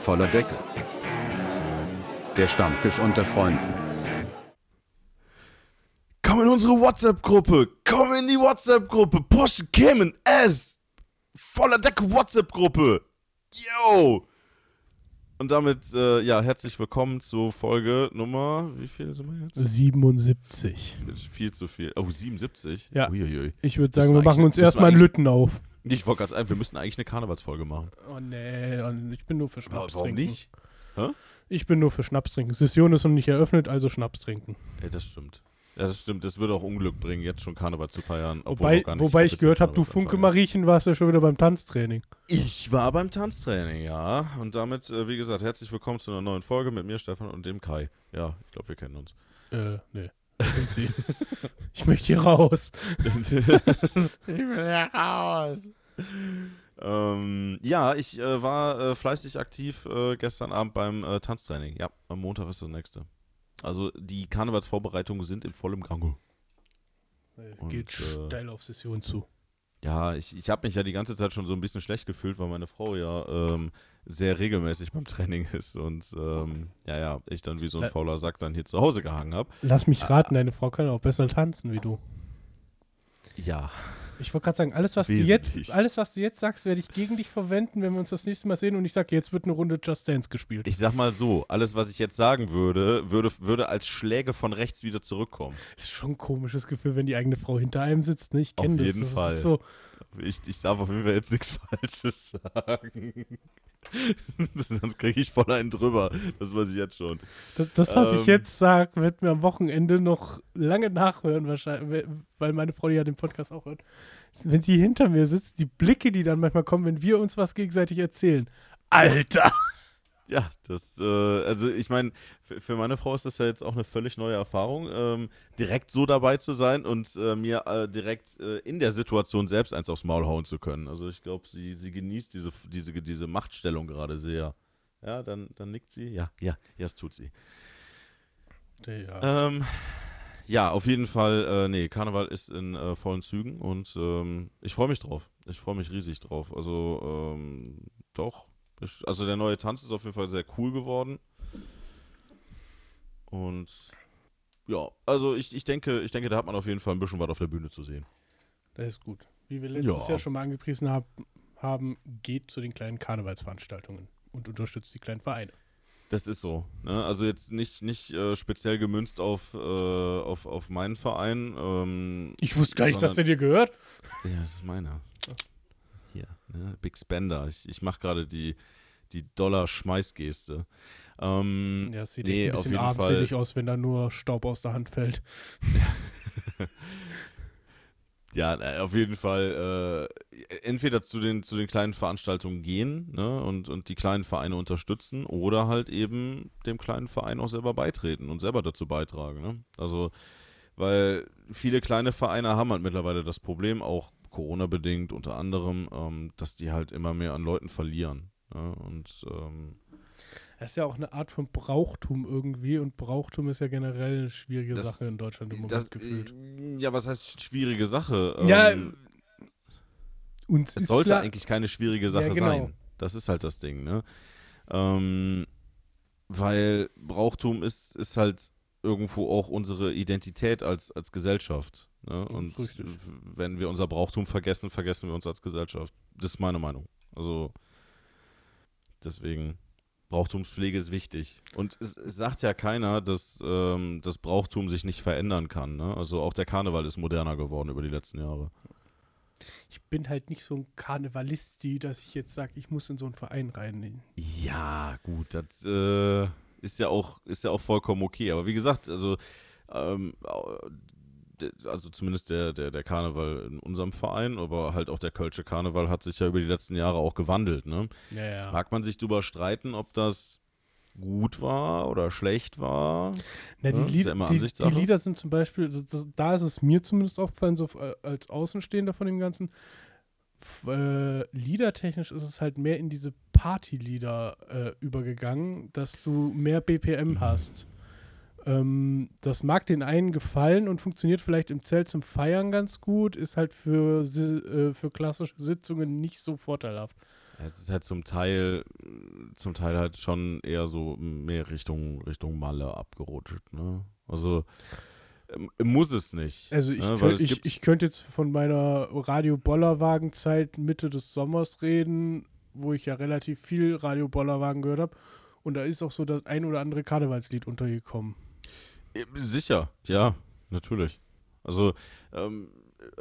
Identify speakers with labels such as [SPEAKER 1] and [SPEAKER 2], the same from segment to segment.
[SPEAKER 1] Voller Deckel. Der Stammtisch unter Freunden.
[SPEAKER 2] Komm in unsere WhatsApp-Gruppe. Komm in die WhatsApp-Gruppe. Porsche Cayman S. Voller Decke WhatsApp-Gruppe. Yo. Und damit, äh, ja, herzlich willkommen zu Folge Nummer, wie viel sind wir jetzt?
[SPEAKER 3] 77.
[SPEAKER 2] Viel zu viel. Oh, 77?
[SPEAKER 3] Ja.
[SPEAKER 2] Uiuiui.
[SPEAKER 3] Ich würde sagen,
[SPEAKER 2] wir
[SPEAKER 3] machen uns erstmal einen Lütten auf.
[SPEAKER 2] Ich wollte gerade sagen, wir müssen eigentlich eine Karnevalsfolge machen.
[SPEAKER 3] Oh nee, ich bin nur für Schnaps
[SPEAKER 2] Warum
[SPEAKER 3] trinken.
[SPEAKER 2] nicht?
[SPEAKER 3] Ich bin nur für Schnaps trinken. Session ist noch nicht eröffnet, also Schnaps trinken.
[SPEAKER 2] Ja, das stimmt. Ja, das stimmt. Das würde auch Unglück bringen, jetzt schon Karneval zu feiern. obwohl
[SPEAKER 3] Wobei,
[SPEAKER 2] noch gar nicht
[SPEAKER 3] wobei ich gehört habe, du Funke. Mariechen warst ja schon wieder beim Tanztraining.
[SPEAKER 2] Ich war beim Tanztraining, ja. Und damit, äh, wie gesagt, herzlich willkommen zu einer neuen Folge mit mir, Stefan und dem Kai. Ja, ich glaube, wir kennen uns.
[SPEAKER 3] Äh, nee. Ich möchte hier raus.
[SPEAKER 2] ich will ja raus. Ähm, ja, ich äh, war äh, fleißig aktiv äh, gestern Abend beim äh, Tanztraining. Ja, am Montag ist das nächste. Also die Karnevalsvorbereitungen sind in vollem Gange. Und,
[SPEAKER 3] Geht
[SPEAKER 2] äh,
[SPEAKER 3] steil auf Session zu.
[SPEAKER 2] Ja, ich, ich habe mich ja die ganze Zeit schon so ein bisschen schlecht gefühlt, weil meine Frau ja ähm, sehr regelmäßig beim Training ist und ähm, ja, ja, ich dann wie so ein fauler Sack dann hier zu Hause gehangen habe.
[SPEAKER 3] Lass mich raten, deine Frau kann auch besser tanzen wie du.
[SPEAKER 2] Ja,
[SPEAKER 3] Ich wollte gerade sagen, alles was, du jetzt, alles, was du jetzt sagst, werde ich gegen dich verwenden, wenn wir uns das nächste Mal sehen und ich sage, jetzt wird eine Runde Just Dance gespielt.
[SPEAKER 2] ich sag mal so, alles, was ich jetzt sagen würde, würde, würde als Schläge von rechts wieder zurückkommen.
[SPEAKER 3] ist schon ein komisches Gefühl, wenn die eigene Frau hinter einem sitzt. Ne? Ich
[SPEAKER 2] Auf
[SPEAKER 3] kenne das.
[SPEAKER 2] jeden
[SPEAKER 3] das
[SPEAKER 2] Fall.
[SPEAKER 3] So,
[SPEAKER 2] Ich, ich darf auf jeden Fall jetzt nichts Falsches sagen. Sonst kriege ich voll einen drüber. Das weiß ich jetzt schon.
[SPEAKER 3] das, das, was
[SPEAKER 2] Ähm.
[SPEAKER 3] ich jetzt sage, wird mir am Wochenende noch lange nachhören, wahrscheinlich, weil meine Frau die ja den Podcast auch hört. Wenn sie hinter mir sitzt, die Blicke, die dann manchmal kommen, wenn wir uns was gegenseitig erzählen. Alter!
[SPEAKER 2] Ja, das, äh, also ich meine, für, meine Frau ist das ja jetzt auch eine völlig neue Erfahrung, ähm, direkt so dabei zu sein und äh, mir äh, direkt äh, in der Situation selbst eins aufs Maul hauen zu können. Also ich glaube, sie, sie genießt diese, diese, diese Machtstellung gerade sehr. Ja, dann, dann nickt sie. Ja, ja, ja, das tut sie.
[SPEAKER 3] Ja.
[SPEAKER 2] Ähm, ja, auf jeden Fall, äh, nee, Karneval ist in äh, vollen Zügen und ähm, ich freue mich drauf. Ich freue mich riesig drauf. Also, ähm, doch. Also der neue Tanz ist auf jeden Fall sehr cool geworden. Und ja, also ich, ich denke, ich denke, da hat man auf jeden Fall ein bisschen was auf der Bühne zu sehen.
[SPEAKER 3] Das ist gut. Wie wir letztes
[SPEAKER 2] Ja.
[SPEAKER 3] Jahr schon mal angepriesen hab, haben, geht zu den kleinen Karnevalsveranstaltungen und unterstützt die kleinen Vereine.
[SPEAKER 2] Das ist so. Ne? Also jetzt nicht, nicht äh, speziell gemünzt auf, äh, auf, auf meinen Verein. Ähm,
[SPEAKER 3] Ich wusste gar nicht, dass der dir gehört.
[SPEAKER 2] Ja, das ist meiner. Hier, ne? Big Spender. Ich, ich mache gerade die, die Dollar-Schmeißgeste. Ähm,
[SPEAKER 3] Ja, es sieht
[SPEAKER 2] Nee,
[SPEAKER 3] ein bisschen armselig aus, wenn da nur Staub aus der Hand fällt.
[SPEAKER 2] ja, äh, auf jeden Fall äh, entweder zu den, zu den kleinen Veranstaltungen gehen ne? und, und die kleinen Vereine unterstützen oder halt eben dem kleinen Verein auch selber beitreten und selber dazu beitragen. Ne? Also, weil viele kleine Vereine haben halt mittlerweile das Problem, auch Corona-bedingt unter anderem, ähm, dass die halt immer mehr an Leuten verlieren. Ne? Und ähm,
[SPEAKER 3] Das ist ja auch eine Art von Brauchtum irgendwie und Brauchtum ist ja generell eine schwierige
[SPEAKER 2] Das-
[SPEAKER 3] Sache in Deutschland im Moment
[SPEAKER 2] das,
[SPEAKER 3] gefühlt.
[SPEAKER 2] äh, ja, was heißt schwierige Sache?
[SPEAKER 3] Ja,
[SPEAKER 2] Ähm,
[SPEAKER 3] Uns
[SPEAKER 2] es sollte
[SPEAKER 3] klar,
[SPEAKER 2] eigentlich keine schwierige Sache
[SPEAKER 3] Ja, genau.
[SPEAKER 2] sein. Das ist halt das Ding, ne? Ähm, weil Brauchtum ist, ist halt irgendwo auch unsere Identität als, als Gesellschaft. Ne? Und wenn wir unser Brauchtum vergessen, vergessen wir uns als Gesellschaft. Das ist meine Meinung. Also deswegen, Brauchtumspflege ist wichtig. Und es, es sagt ja keiner, dass ähm, das Brauchtum sich nicht verändern kann. Ne? Also auch der Karneval ist moderner geworden über die letzten Jahre.
[SPEAKER 3] Ich bin halt nicht so ein Karnevalisti, dass ich jetzt sage, ich muss in so einen Verein rein.
[SPEAKER 2] Ja, gut, das äh, ist ja auch ist ja auch vollkommen okay. Aber wie gesagt, also ähm, also zumindest der, der, der Karneval in unserem Verein, aber halt auch der Kölsche Karneval hat sich ja über die letzten Jahre auch gewandelt. Ne?
[SPEAKER 3] Ja, ja.
[SPEAKER 2] Mag man sich drüber streiten, ob das gut war oder schlecht war?
[SPEAKER 3] Na, die,
[SPEAKER 2] ist
[SPEAKER 3] Lied,
[SPEAKER 2] ja
[SPEAKER 3] die, die. Lieder sind zum Beispiel, das, das, da ist es mir zumindest aufgefallen, so äh, als Außenstehender von dem Ganzen. Äh, liedertechnisch ist es halt mehr in diese Partylieder äh, übergegangen, dass du mehr BPM hast. Ähm, das mag den einen gefallen und funktioniert vielleicht im Zelt zum Feiern ganz gut, ist halt für, äh, für klassische Sitzungen nicht so vorteilhaft.
[SPEAKER 2] Es ist halt zum Teil, zum Teil halt schon eher so mehr Richtung, Richtung Malle abgerutscht, ne? Also ähm, muss es nicht.
[SPEAKER 3] Also ich,
[SPEAKER 2] ne? Weil
[SPEAKER 3] könnt,
[SPEAKER 2] es
[SPEAKER 3] ich, ich könnte jetzt von meiner Radio-Bollerwagen-Zeit Mitte des Sommers reden, wo ich ja relativ viel Radio-Bollerwagen gehört habe. Und da ist auch so das ein oder andere Karnevalslied untergekommen.
[SPEAKER 2] Sicher, ja, natürlich. Also ähm,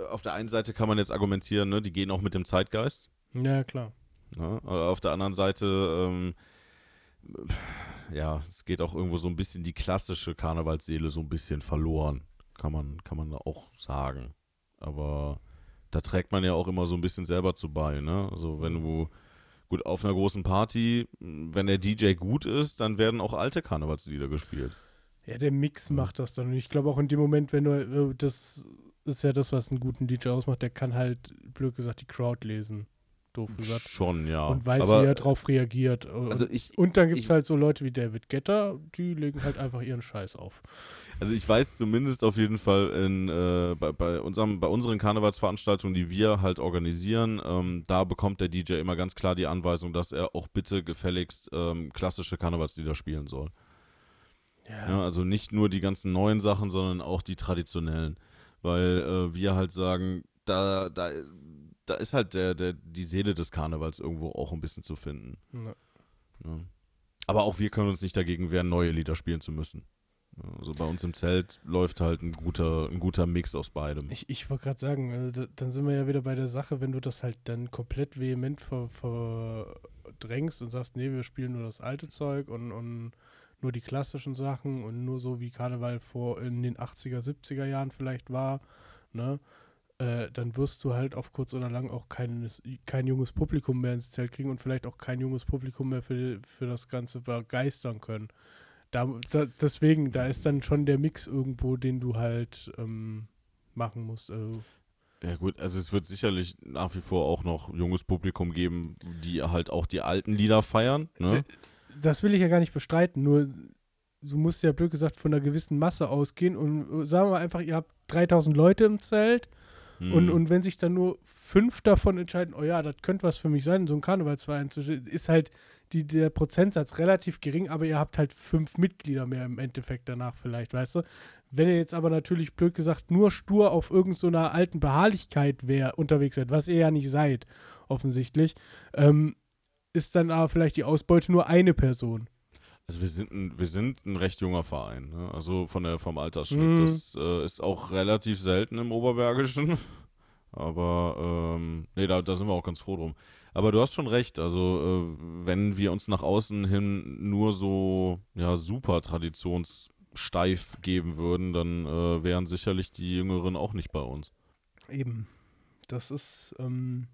[SPEAKER 2] auf der einen Seite kann man jetzt argumentieren, ne, die gehen auch mit dem Zeitgeist.
[SPEAKER 3] Ja, klar.
[SPEAKER 2] Ne? Aber Auf der anderen Seite, ähm, ja, es geht auch irgendwo so ein bisschen die klassische Karnevalsseele so ein bisschen verloren, kann man, kann man auch sagen. Aber da trägt man ja auch immer so ein bisschen selber zu bei, ne? Also wenn du gut auf einer großen Party, wenn der DJ gut ist, dann werden auch alte Karnevalslieder gespielt.
[SPEAKER 3] Ja, der Mix macht das dann. Und ich glaube auch in dem Moment, wenn du, äh, das ist ja das, was einen guten DJ ausmacht, der kann halt, blöd gesagt, die Crowd lesen. Doof gesagt.
[SPEAKER 2] Schon, ja.
[SPEAKER 3] Und weiß,
[SPEAKER 2] Aber,
[SPEAKER 3] wie er drauf reagiert. Und,
[SPEAKER 2] Also ich,
[SPEAKER 3] und dann gibt es halt so Leute wie David Getter, die legen halt einfach ihren Scheiß auf.
[SPEAKER 2] Also ich weiß zumindest auf jeden Fall in, äh, bei, bei, unserem, bei unseren Karnevalsveranstaltungen, die wir halt organisieren, ähm, da bekommt der DJ immer ganz klar die Anweisung, dass er auch bitte gefälligst ähm, klassische Karnevalslieder spielen soll. Ja, also nicht nur die ganzen neuen Sachen, sondern auch die traditionellen. Weil äh, wir halt sagen, da, da, da ist halt der, der, die Seele des Karnevals irgendwo auch ein bisschen zu finden.
[SPEAKER 3] Ja.
[SPEAKER 2] Ne? Aber auch wir können uns nicht dagegen wehren, neue Lieder spielen zu müssen. Ja, Also bei uns im Zelt läuft halt ein guter, ein guter Mix aus beidem.
[SPEAKER 3] Ich, ich wollte gerade sagen, äh, da, dann sind wir ja wieder bei der Sache, wenn du das halt dann komplett vehement ver, verdrängst und sagst, nee, wir spielen nur das alte Zeug und, und nur die klassischen Sachen und nur so wie Karneval vor in den 80er, 70er Jahren vielleicht war, ne? Äh, dann wirst du halt auf kurz oder lang auch kein, kein junges Publikum mehr ins Zelt kriegen und vielleicht auch kein junges Publikum mehr für, für das Ganze begeistern können. Da, da, deswegen, da ist dann schon der Mix irgendwo, den du halt ähm, machen musst. Also,
[SPEAKER 2] Ja gut, also es wird sicherlich nach wie vor auch noch junges Publikum geben, die halt auch die alten Lieder feiern. Ne?
[SPEAKER 3] Das will ich ja gar nicht bestreiten, nur du musst ja blöd gesagt von einer gewissen Masse ausgehen und äh, sagen wir einfach, ihr habt 3000 Leute im Zelt und,
[SPEAKER 2] Hm.
[SPEAKER 3] und wenn sich dann nur fünf davon entscheiden, oh ja, das könnte was für mich sein, in so einem Karnevalsverein zu ist halt die, der Prozentsatz relativ gering, aber ihr habt halt fünf Mitglieder mehr im Endeffekt danach vielleicht, weißt du? Wenn ihr jetzt aber natürlich blöd gesagt nur stur auf irgendeiner so einer alten Beharrlichkeit wär, unterwegs seid, was ihr ja nicht seid, offensichtlich, ähm, ist dann aber vielleicht die Ausbeute nur eine Person.
[SPEAKER 2] Also wir sind ein, wir sind ein recht junger Verein, ne? also von der, vom Altersschnitt.
[SPEAKER 3] Mhm.
[SPEAKER 2] Das äh, ist auch relativ selten im Oberbergischen. Aber ähm, nee, da, da sind wir auch ganz froh drum. Aber du hast schon recht, also äh, wenn wir uns nach außen hin nur so ja, super traditionssteif geben würden, dann äh, wären sicherlich die Jüngeren auch nicht bei uns.
[SPEAKER 3] Eben. Das ist, ähm,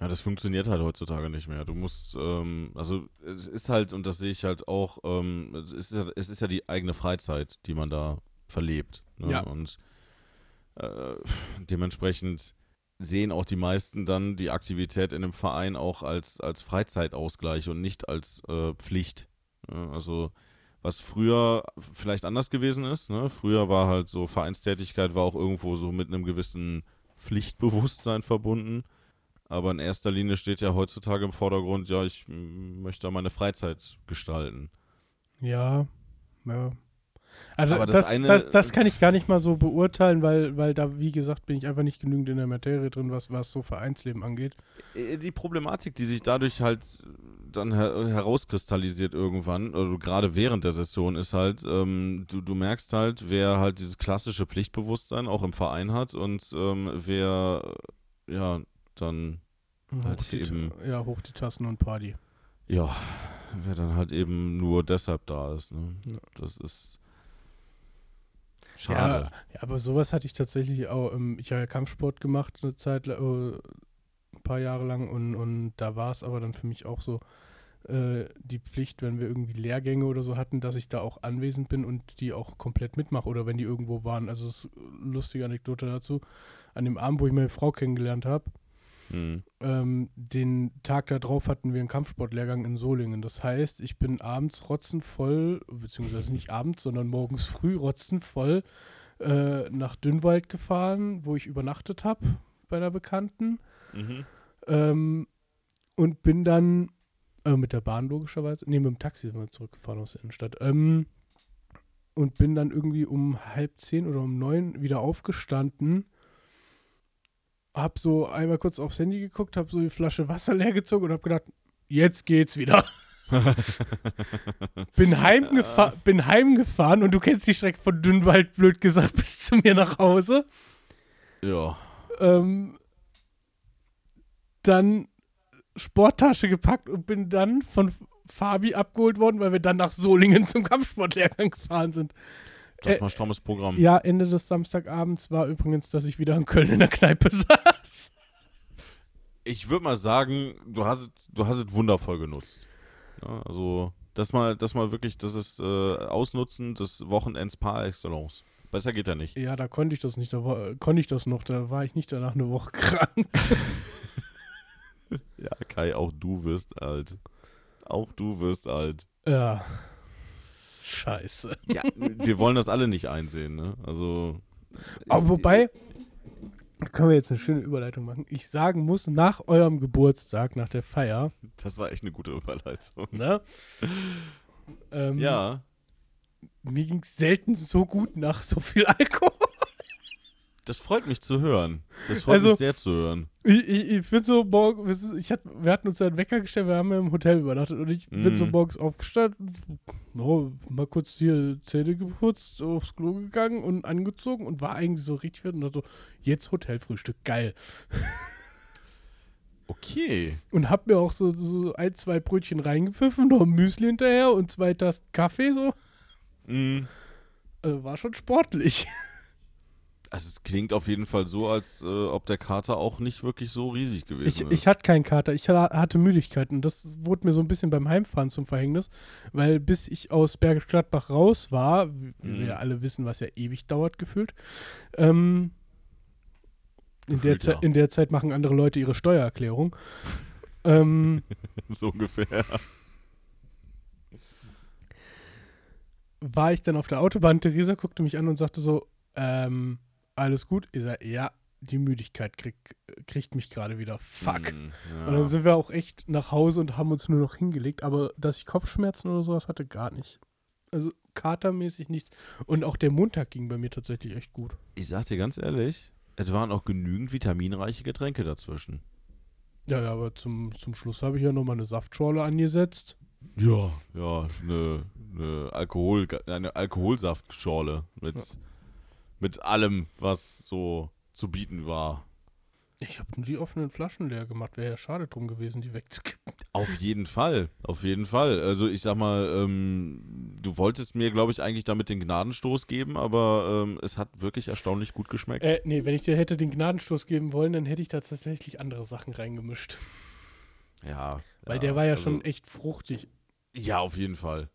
[SPEAKER 2] Ja, das funktioniert halt heutzutage nicht mehr. Du musst, ähm, also es ist halt, und das sehe ich halt auch, ähm, es, ist ja, es ist ja die eigene Freizeit, die man da verlebt. Ne?
[SPEAKER 3] Ja.
[SPEAKER 2] Und äh, dementsprechend sehen auch die meisten dann die Aktivität in einem Verein auch als, als Freizeitausgleich und nicht als äh, Pflicht. Ja, also was früher vielleicht anders gewesen ist, ne? früher war halt so Vereinstätigkeit war auch irgendwo so mit einem gewissen Pflichtbewusstsein verbunden. Aber in erster Linie steht ja heutzutage im Vordergrund, ja, ich möchte da meine Freizeit gestalten.
[SPEAKER 3] ja, ja. Also
[SPEAKER 2] Aber
[SPEAKER 3] das,
[SPEAKER 2] das
[SPEAKER 3] das,
[SPEAKER 2] eine-
[SPEAKER 3] das, kann ich gar nicht mal so beurteilen, weil, weil da, wie gesagt, bin ich einfach nicht genügend in der Materie drin, was, was so Vereinsleben angeht.
[SPEAKER 2] Äh, Die Problematik, die sich dadurch halt dann her herauskristallisiert irgendwann, oder gerade während der Session, ist halt, ähm, du, du merkst halt, wer halt dieses klassische Pflichtbewusstsein auch im Verein hat und ähm, wer, ja, dann, Halt
[SPEAKER 3] hoch die,
[SPEAKER 2] eben-
[SPEAKER 3] Ja, hoch die Tassen und Party.
[SPEAKER 2] ja, wer dann halt eben nur deshalb da ist. Ne?
[SPEAKER 3] Ja.
[SPEAKER 2] Das ist schade.
[SPEAKER 3] Ja, ja, aber sowas hatte ich tatsächlich auch. Ich habe ja Kampfsport gemacht eine Zeit, äh, ein paar Jahre lang und, und da war es aber dann für mich auch so äh, die Pflicht, wenn wir irgendwie Lehrgänge oder so hatten, dass ich da auch anwesend bin und die auch komplett mitmache oder wenn die irgendwo waren. Also es ist eine lustige Anekdote dazu. An dem Abend, wo ich meine Frau kennengelernt habe,
[SPEAKER 2] Hm.
[SPEAKER 3] ähm, den Tag darauf hatten wir einen Kampfsportlehrgang in Solingen. Das heißt, ich bin abends rotzenvoll, beziehungsweise nicht abends, sondern morgens früh rotzenvoll äh, nach Dünnwald gefahren, wo ich übernachtet habe bei einer Bekannten.
[SPEAKER 2] Mhm.
[SPEAKER 3] Ähm, und bin dann äh, mit der Bahn logischerweise, nee, mit dem Taxi sind wir zurückgefahren aus der Innenstadt. Ähm, und bin dann irgendwie um halb zehn oder um neun wieder aufgestanden. Hab so einmal kurz aufs Handy geguckt, hab so die Flasche Wasser leer gezogen und hab gedacht, jetzt geht's wieder. bin, heimgefa bin heimgefahren und du kennst die Strecke von Dünnwald, blöd gesagt, bis zu mir nach Hause.
[SPEAKER 2] Ja.
[SPEAKER 3] Ähm, dann Sporttasche gepackt und bin dann von Fabi abgeholt worden, weil wir dann nach Solingen zum Kampfsportlehrgang gefahren sind.
[SPEAKER 2] Das
[SPEAKER 3] Äh,
[SPEAKER 2] war ein strammes Programm.
[SPEAKER 3] Ja, Ende des Samstagabends war übrigens, dass ich wieder in Köln in der Kneipe saß.
[SPEAKER 2] Ich würde mal sagen, du hast, es- du hast es wundervoll genutzt. Ja, also, das mal, das mal wirklich, das ist äh, Ausnutzen des Wochenends par excellence. Besser geht ja nicht.
[SPEAKER 3] Ja, da konnte ich das nicht, da war, konnte ich das noch, da war ich nicht danach eine Woche krank.
[SPEAKER 2] Ja, Kai, auch du wirst alt. Auch du wirst alt.
[SPEAKER 3] Ja. Scheiße.
[SPEAKER 2] Ja, wir wollen das alle nicht einsehen, ne? Also.
[SPEAKER 3] Aber wobei, können wir jetzt eine schöne Überleitung machen. Ich sagen muss, nach eurem Geburtstag, nach der Feier,
[SPEAKER 2] Das war echt eine gute Überleitung.
[SPEAKER 3] ne? ähm,
[SPEAKER 2] Ja.
[SPEAKER 3] Mir ging es selten so gut nach so viel Alkohol.
[SPEAKER 2] Das freut mich zu hören. Das freut
[SPEAKER 3] Also-
[SPEAKER 2] mich sehr zu hören.
[SPEAKER 3] Ich, ich, ich bin so morgen, ich hat, wir hatten uns einen Wecker gestellt, wir haben ja im Hotel übernachtet und ich bin so
[SPEAKER 2] Mhm.
[SPEAKER 3] morgens aufgestanden, oh, mal kurz hier Zähne geputzt, aufs Klo gegangen und angezogen und war eigentlich so richtig fit und dann so, jetzt Hotelfrühstück, geil.
[SPEAKER 2] Okay.
[SPEAKER 3] Und hab mir auch so, so ein, zwei Brötchen reingepfiffen, noch ein Müsli hinterher und zwei Tassen Kaffee so.
[SPEAKER 2] Mm.
[SPEAKER 3] Also war schon sportlich.
[SPEAKER 2] Also es klingt auf jeden Fall so, als äh, ob der Kater auch nicht wirklich so riesig gewesen
[SPEAKER 3] Ich,
[SPEAKER 2] ist.
[SPEAKER 3] ich hatte keinen Kater, ich ha- hatte Müdigkeit und das wurde mir so ein bisschen beim Heimfahren zum Verhängnis, weil bis ich aus Bergisch Gladbach raus war, wie
[SPEAKER 2] Mhm.
[SPEAKER 3] wir alle wissen, was ja ewig dauert gefühlt, ähm, in, der
[SPEAKER 2] Gefühlt,
[SPEAKER 3] Zeit,
[SPEAKER 2] ja.
[SPEAKER 3] in der Zeit machen andere Leute ihre Steuererklärung. ähm,
[SPEAKER 2] so ungefähr.
[SPEAKER 3] war ich dann auf der Autobahn, Theresa guckte mich an und sagte so, ähm, alles gut? Ich sag, ja, die Müdigkeit krieg, kriegt mich gerade wieder. Fuck.
[SPEAKER 2] Mm,
[SPEAKER 3] Und dann
[SPEAKER 2] ja.
[SPEAKER 3] sind wir auch echt nach Hause und haben uns nur noch hingelegt. Aber dass ich Kopfschmerzen oder sowas hatte, gar nicht. Also katermäßig nichts. Und auch der Montag ging bei mir tatsächlich echt gut.
[SPEAKER 2] Ich sag dir ganz ehrlich, es waren auch genügend vitaminreiche Getränke dazwischen.
[SPEAKER 3] Ja, ja, aber zum, zum Schluss habe ich ja nochmal eine Saftschorle angesetzt.
[SPEAKER 2] Ja. Ja, eine, eine, Alkohol, eine Alkoholsaftschorle mit,
[SPEAKER 3] Ja.
[SPEAKER 2] Mit allem, was so zu bieten war.
[SPEAKER 3] Ich habe nur die offenen Flaschen leer gemacht. Wäre ja schade drum gewesen, die wegzukippen.
[SPEAKER 2] Auf jeden Fall, auf jeden Fall. Also ich sag mal, ähm, du wolltest mir, glaube ich, eigentlich damit den Gnadenstoß geben, aber ähm, es hat wirklich erstaunlich gut geschmeckt.
[SPEAKER 3] Äh, nee, wenn ich dir hätte den Gnadenstoß geben wollen, dann hätte ich da tatsächlich andere Sachen reingemischt.
[SPEAKER 2] ja.
[SPEAKER 3] Weil
[SPEAKER 2] ja,
[SPEAKER 3] der war ja
[SPEAKER 2] also-
[SPEAKER 3] schon echt fruchtig.
[SPEAKER 2] Ja, auf jeden Fall.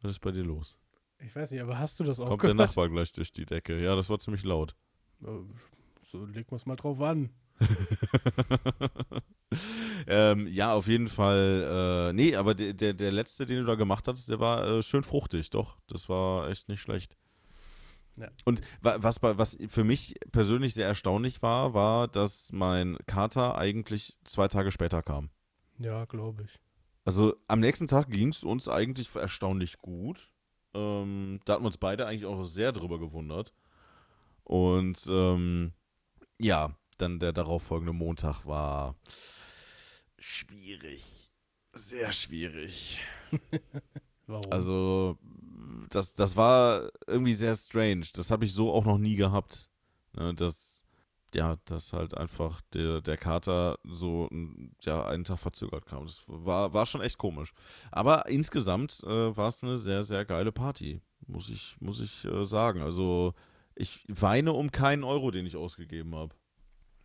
[SPEAKER 2] Was ist bei dir los?
[SPEAKER 3] Ich weiß nicht, aber hast du das auch
[SPEAKER 2] Kommt der
[SPEAKER 3] gehört?
[SPEAKER 2] Nachbar gleich durch die Decke? Ja, das war ziemlich laut.
[SPEAKER 3] So, legen wir es mal drauf an.
[SPEAKER 2] ähm, ja, auf jeden Fall. Äh, nee, aber der, der, der letzte, den du da gemacht hattest, der war äh, schön fruchtig, doch. Das war echt nicht schlecht.
[SPEAKER 3] Ja.
[SPEAKER 2] Und wa- was, was für mich persönlich sehr erstaunlich war, war, dass mein Kater eigentlich zwei Tage später kam.
[SPEAKER 3] Ja, glaube ich.
[SPEAKER 2] Also am nächsten Tag ging es uns eigentlich erstaunlich gut. Ähm, da hatten wir uns beide eigentlich auch sehr drüber gewundert. Und ähm, ja, dann der darauffolgende Montag war schwierig. Sehr schwierig.
[SPEAKER 3] Warum?
[SPEAKER 2] Also, das, das war irgendwie sehr strange. Das habe ich so auch noch nie gehabt. Ne, dass, ja, dass halt einfach der, der Kater so ja, einen Tag verzögert kam. Das war, war schon echt komisch. Aber insgesamt äh, war es eine sehr, sehr geile Party. Muss ich, muss ich äh, sagen. Also, ich weine um keinen Euro, den ich ausgegeben habe.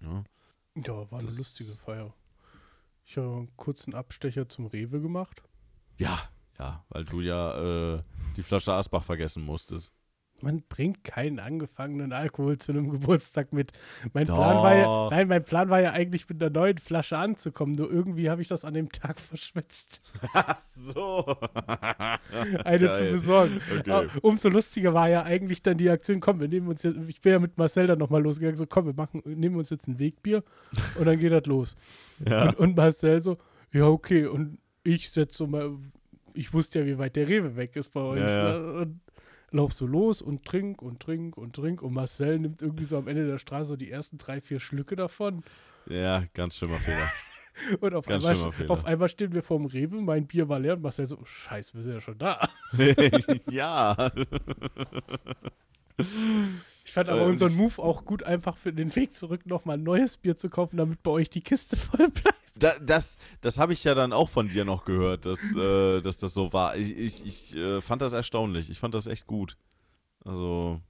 [SPEAKER 2] Ja.
[SPEAKER 3] ja, war eine
[SPEAKER 2] das-
[SPEAKER 3] lustige Feier. Ich habe einen kurzen Abstecher zum Rewe gemacht.
[SPEAKER 2] ja, ja, weil du ja äh, die Flasche Asbach vergessen musstest.
[SPEAKER 3] Man bringt keinen angefangenen Alkohol zu einem Geburtstag mit. Mein Plan war ja, nein, mein Plan war ja eigentlich mit einer neuen Flasche anzukommen. Nur irgendwie habe ich das an dem Tag verschwitzt,
[SPEAKER 2] Ach so.
[SPEAKER 3] eine zu
[SPEAKER 2] Geil.
[SPEAKER 3] besorgen.
[SPEAKER 2] Okay.
[SPEAKER 3] Aber Umso lustiger war ja eigentlich dann die Aktion, komm, wir nehmen uns jetzt, ich bin ja mit Marcel dann nochmal losgegangen, so komm, wir machen, nehmen uns jetzt ein Wegbier und dann geht das los.
[SPEAKER 2] Ja.
[SPEAKER 3] Und, und Marcel so, ja, okay, und ich setze so mal, ich wusste ja, wie weit der Rewe weg ist bei euch.
[SPEAKER 2] Ja, ja.
[SPEAKER 3] Ne? Und lauf so los und trink und trink und trink und Marcel nimmt irgendwie so am Ende der Straße so die ersten drei, vier Schlücke davon.
[SPEAKER 2] ja, ganz schlimmer Fehler.
[SPEAKER 3] Und auf,
[SPEAKER 2] Ganz
[SPEAKER 3] einmal, auf einmal stehen wir vorm Rewe, mein Bier war leer und Marcel so, oh, scheiße, wir sind ja schon da.
[SPEAKER 2] ja.
[SPEAKER 3] Ich fand aber
[SPEAKER 2] Ähm,
[SPEAKER 3] unseren Move auch gut, einfach für den Weg zurück nochmal ein neues Bier zu kaufen, damit bei euch die Kiste voll bleibt.
[SPEAKER 2] Da, das das habe ich ja dann auch von dir noch gehört, dass, äh, dass das so war. Ich, ich, ich äh, fand das erstaunlich. Ich fand das echt gut. Also.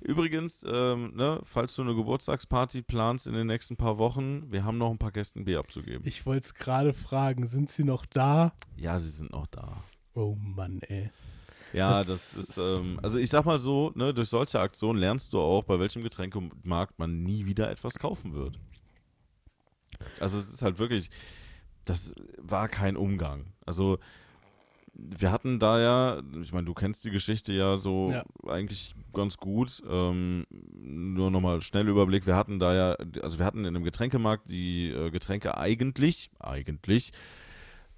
[SPEAKER 2] Übrigens, ähm, ne, falls du eine Geburtstagsparty planst in den nächsten paar Wochen, wir haben noch ein paar Gästen Bier abzugeben.
[SPEAKER 3] Ich wollte es gerade fragen, sind sie noch da?
[SPEAKER 2] ja, sie sind noch da.
[SPEAKER 3] Oh Mann, ey.
[SPEAKER 2] Ja,
[SPEAKER 3] Das-
[SPEAKER 2] das, ist, ähm, also ich sag mal so, ne, durch solche Aktionen lernst du auch, bei welchem Getränkemarkt man nie wieder etwas kaufen wird. Also es ist halt wirklich, das war kein Umgang. Also wir hatten da ja, ich meine, du kennst die Geschichte ja so
[SPEAKER 3] Ja.
[SPEAKER 2] eigentlich ganz gut. Ähm, nur nochmal schnell Überblick. Wir hatten da ja, also wir hatten in einem Getränkemarkt die äh, Getränke eigentlich, eigentlich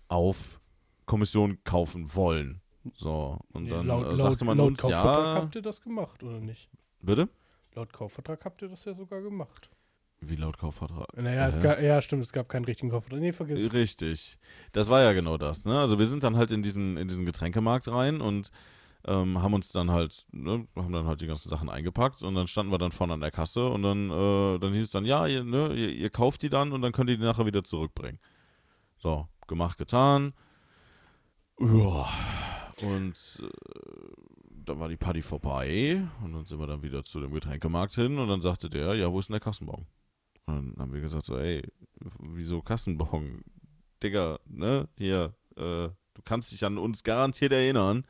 [SPEAKER 2] auf Kommission kaufen wollen. So, und
[SPEAKER 3] Nee,
[SPEAKER 2] dann
[SPEAKER 3] laut,
[SPEAKER 2] äh,
[SPEAKER 3] laut,
[SPEAKER 2] sagte man
[SPEAKER 3] laut
[SPEAKER 2] uns,
[SPEAKER 3] Kaufvertrag
[SPEAKER 2] ja,
[SPEAKER 3] habt ihr das gemacht, oder nicht?
[SPEAKER 2] bitte?
[SPEAKER 3] Laut Kaufvertrag habt ihr das ja sogar gemacht.
[SPEAKER 2] Wie laut Kaufvertrag?
[SPEAKER 3] Naja, es
[SPEAKER 2] Äh.
[SPEAKER 3] gab, ja, stimmt, es gab keinen richtigen Kaufvertrag. Nee, vergiss.
[SPEAKER 2] Richtig. Das war ja genau das. Ne? Also wir sind dann halt in diesen, in diesen Getränkemarkt rein und ähm, haben uns dann halt, ne, haben dann halt die ganzen Sachen eingepackt und dann standen wir dann vorne an der Kasse und dann, äh, dann hieß es dann, ja, ihr, ne, ihr, ihr kauft die dann und dann könnt ihr die nachher wieder zurückbringen. So, gemacht, getan. Ja. Und äh, dann war die Party vorbei und dann sind wir dann wieder zu dem Getränkemarkt hin und dann sagte der, ja, wo ist denn der Kassenbon? Und dann haben wir gesagt so, ey, wieso Kassenbon? Digga, ne, hier, äh, du kannst dich an uns garantiert erinnern.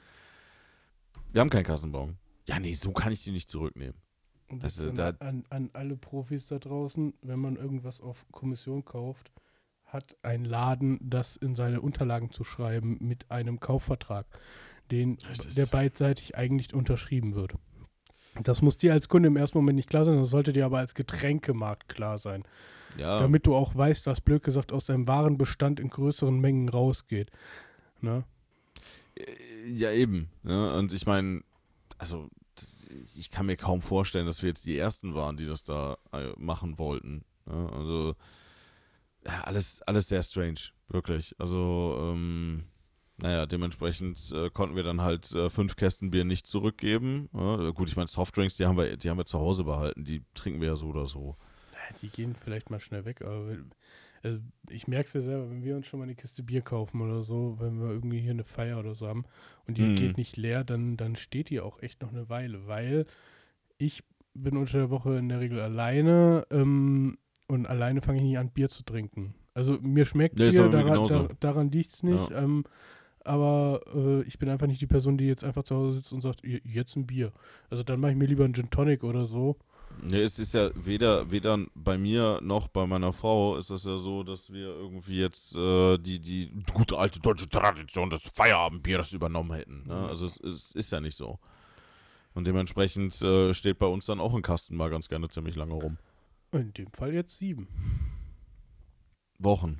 [SPEAKER 2] Wir haben keinen Kassenbon. Ja, nee, so kann ich die nicht zurücknehmen.
[SPEAKER 3] Und das
[SPEAKER 2] Also,
[SPEAKER 3] an,
[SPEAKER 2] da-
[SPEAKER 3] an, an alle Profis da draußen, wenn man irgendwas auf Kommission kauft, hat ein Laden das in seine Unterlagen zu schreiben mit einem Kaufvertrag, den, der beidseitig eigentlich unterschrieben wird. Das muss dir als Kunde im ersten Moment nicht klar sein, das sollte dir aber als Getränkemarkt klar sein,
[SPEAKER 2] Ja,
[SPEAKER 3] damit du auch weißt, was blöd gesagt aus deinem Warenbestand in größeren Mengen rausgeht. Ne?
[SPEAKER 2] Äh, Ja, eben. Ne? Und ich meine, also ich kann mir kaum vorstellen, dass wir jetzt die Ersten waren, die das da äh, machen wollten. Ne? Also ja, alles, alles sehr strange, wirklich. Also, ähm, naja, dementsprechend äh, konnten wir dann halt äh, fünf Kästen Bier nicht zurückgeben. Ja, gut, ich meine, Softdrinks, die haben, wir, die haben wir zu Hause behalten. Die trinken wir ja so oder so.
[SPEAKER 3] Ja, Die gehen vielleicht mal schnell weg, aber also ich merke es ja selber, wenn wir uns schon mal eine Kiste Bier kaufen oder so, wenn wir irgendwie hier eine Feier oder so haben und die
[SPEAKER 2] Mhm.
[SPEAKER 3] geht nicht leer, dann, dann steht die auch echt noch eine Weile, weil ich bin unter der Woche in der Regel alleine ähm, und alleine fange ich nicht an, Bier zu trinken. Also mir schmeckt
[SPEAKER 2] Ja, ist
[SPEAKER 3] Bier, daran, daran liegt es nicht, ähm, aber äh, ich bin einfach nicht die Person, die jetzt einfach zu Hause sitzt und sagt, "J- jetzt ein Bier. Also dann mache ich mir lieber einen Gin Tonic oder so.
[SPEAKER 2] Ja, es ist ja weder, weder bei mir noch bei meiner Frau ist das ja so, dass wir irgendwie jetzt äh, die, die gute alte deutsche Tradition des Feierabendbiers übernommen hätten. Ne?
[SPEAKER 3] Mhm.
[SPEAKER 2] Also es, es ist ja nicht so. Und dementsprechend äh, steht bei uns dann auch ein Kasten mal ganz gerne ziemlich lange rum.
[SPEAKER 3] In dem Fall jetzt sieben
[SPEAKER 2] Wochen,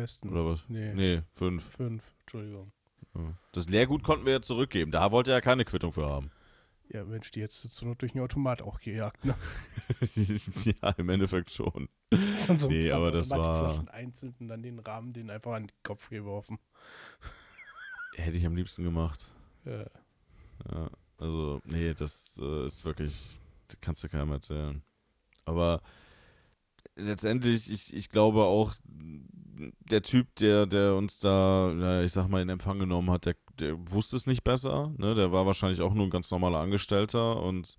[SPEAKER 3] Kästen.
[SPEAKER 2] oder was?
[SPEAKER 3] Nee,
[SPEAKER 2] Nee, fünf.
[SPEAKER 3] fünf, Entschuldigung.
[SPEAKER 2] Das Leergut konnten wir ja zurückgeben. Da wollte er ja keine Quittung für haben.
[SPEAKER 3] Ja, Mensch, die jetzt zur Not durch den Automat auch gejagt, ne?
[SPEAKER 2] ja, im Endeffekt schon.
[SPEAKER 3] Dann so
[SPEAKER 2] Nee, aber das war-
[SPEAKER 3] einzeln und dann den Rahmen den einfach an den Kopf geworfen.
[SPEAKER 2] Hätte ich am liebsten gemacht.
[SPEAKER 3] Ja.
[SPEAKER 2] Ja, also, nee, das äh, ist wirklich, das kannst du keinem erzählen. Aber letztendlich, ich, ich glaube auch, der Typ, der, der uns da, ja, ich sag mal, in Empfang genommen hat, der, der wusste es nicht besser. Ne? Der war wahrscheinlich auch nur ein ganz normaler Angestellter und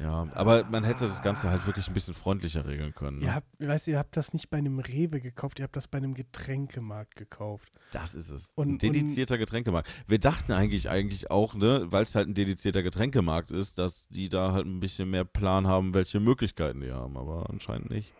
[SPEAKER 2] Ja, aber man hätte das Ganze halt wirklich ein bisschen freundlicher regeln können. Ne?
[SPEAKER 3] Ihr habt, weißt du, ihr habt das nicht bei einem Rewe gekauft, ihr habt das bei einem Getränkemarkt gekauft.
[SPEAKER 2] Das ist es.
[SPEAKER 3] Und-
[SPEAKER 2] ein dedizierter Getränkemarkt. Wir dachten eigentlich eigentlich auch, ne, weil es halt ein dedizierter Getränkemarkt ist, dass die da halt ein bisschen mehr Plan haben, welche Möglichkeiten die haben, aber anscheinend nicht.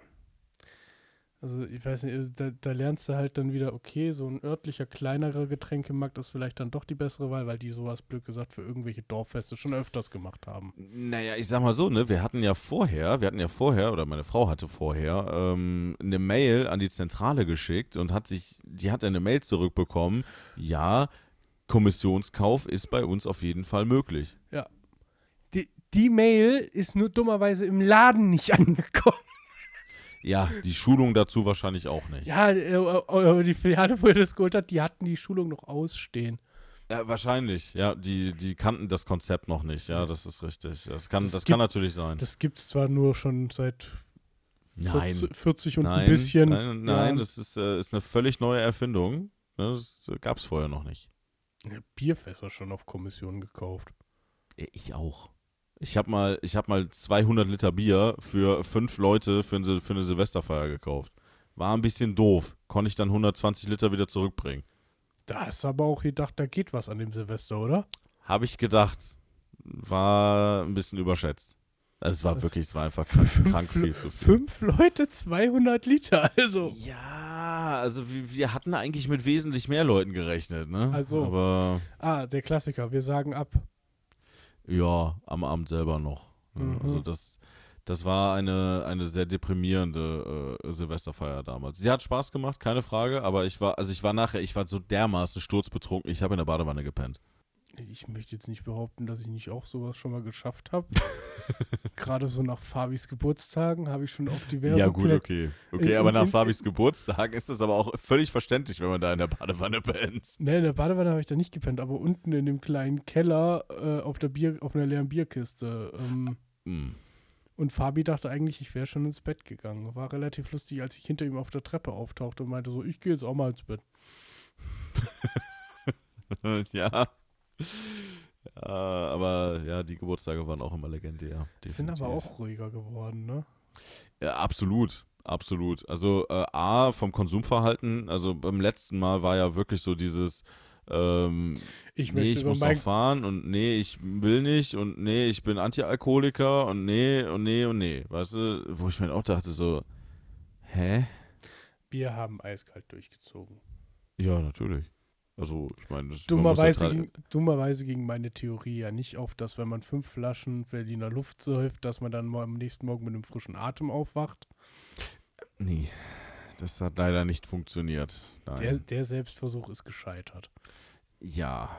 [SPEAKER 3] Also ich weiß nicht, da, da lernst du halt dann wieder, okay, so ein örtlicher, kleinerer Getränkemarkt ist vielleicht dann doch die bessere Wahl, weil die sowas, blöd gesagt, für irgendwelche Dorffeste schon öfters gemacht haben.
[SPEAKER 2] Naja, ich sag mal so, ne, wir hatten ja vorher, wir hatten ja vorher, oder meine Frau hatte vorher, ähm, eine Mail an die Zentrale geschickt und hat sich, die hat eine Mail zurückbekommen, ja, Kommissionskauf ist bei uns auf jeden Fall möglich.
[SPEAKER 3] Die, die Mail ist nur dummerweise im Laden nicht angekommen.
[SPEAKER 2] Ja, die Schulung dazu wahrscheinlich auch nicht.
[SPEAKER 3] Ja, äh, äh, die Filiale, wo ihr das geholt hat, die hatten die Schulung noch ausstehen.
[SPEAKER 2] Ja, wahrscheinlich. Ja, die, die kannten das Konzept noch nicht. Ja, das ist richtig. Das kann,
[SPEAKER 3] Es
[SPEAKER 2] das
[SPEAKER 3] gibt-
[SPEAKER 2] kann natürlich sein.
[SPEAKER 3] Das gibt es zwar nur schon seit
[SPEAKER 2] Nein.
[SPEAKER 3] 40, 40 und
[SPEAKER 2] nein,
[SPEAKER 3] ein bisschen.
[SPEAKER 2] Nein, nein
[SPEAKER 3] Jahren.
[SPEAKER 2] das ist, äh, ist eine völlig neue Erfindung. Ne, Das gab es vorher noch nicht.
[SPEAKER 3] Ja, Bierfässer schon auf Kommission gekauft.
[SPEAKER 2] Ja, Ich auch. Ich habe mal, ich hab mal 200 Liter Bier für fünf Leute für, ein, für eine Silvesterfeier gekauft. War ein bisschen doof. Konnte ich dann 120 Liter wieder zurückbringen.
[SPEAKER 3] Da hast du aber auch gedacht, da geht was an dem Silvester, oder?
[SPEAKER 2] Habe ich gedacht. War ein bisschen überschätzt. Also es war
[SPEAKER 3] Was?
[SPEAKER 2] wirklich, es war einfach krank, krank viel zu viel.
[SPEAKER 3] Fünf Leute, 200 Liter. Also,
[SPEAKER 2] Ja, also wir, wir hatten eigentlich mit wesentlich mehr Leuten gerechnet, ne?
[SPEAKER 3] Ach so.
[SPEAKER 2] Aber
[SPEAKER 3] ah, der Klassiker, wir sagen ab.
[SPEAKER 2] Ja, am Abend selber noch. ne?
[SPEAKER 3] Mhm.
[SPEAKER 2] Also das, das war eine, eine sehr deprimierende äh, Silvesterfeier damals. Sie hat Spaß gemacht, keine Frage, aber ich war, also ich war nachher, ich war so dermaßen sturzbetrunken, ich habe in der Badewanne gepennt.
[SPEAKER 3] Ich möchte jetzt nicht behaupten, dass ich nicht auch sowas schon mal geschafft habe. Gerade so nach Fabis Geburtstagen habe ich schon auf diverse
[SPEAKER 2] ja, gut,
[SPEAKER 3] Plä-
[SPEAKER 2] okay. Okay,
[SPEAKER 3] in-
[SPEAKER 2] aber nach
[SPEAKER 3] in-
[SPEAKER 2] Fabis Geburtstag ist das aber auch völlig verständlich, wenn man da in der Badewanne pennt.
[SPEAKER 3] Ne, in der Badewanne habe ich da nicht gepennt, aber unten in dem kleinen Keller äh, auf der Bier, auf einer leeren Bierkiste. Ähm,
[SPEAKER 2] Hm.
[SPEAKER 3] und Fabi dachte eigentlich, ich wäre schon ins Bett gegangen. War relativ lustig, als ich hinter ihm auf der Treppe auftauchte und meinte so, ich gehe jetzt auch mal ins Bett.
[SPEAKER 2] ja. Ja. Aber ja, die Geburtstage waren auch immer legendär.
[SPEAKER 3] Die sind aber auch ruhiger geworden, ne?
[SPEAKER 2] Ja, absolut. Absolut. Also äh, A, vom Konsumverhalten, also beim letzten Mal war ja wirklich so dieses, ähm,
[SPEAKER 3] Ich
[SPEAKER 2] nee, ich muss noch fahren und nee, ich will nicht und nee, ich bin Antialkoholiker und nee und nee und nee. Weißt du, wo ich mir auch dachte so, hä?
[SPEAKER 3] Bier haben eiskalt durchgezogen.
[SPEAKER 2] Ja, natürlich. Also, ich meine, das
[SPEAKER 3] Dummerweise,
[SPEAKER 2] tra-
[SPEAKER 3] ging, dummerweise ging meine Theorie ja nicht auf, dass wenn man fünf Flaschen Berliner Luft säuft, dass man dann mal am nächsten Morgen mit einem frischen Atem aufwacht.
[SPEAKER 2] Nee, das hat leider nicht funktioniert.
[SPEAKER 3] Der, der Selbstversuch ist gescheitert.
[SPEAKER 2] Ja,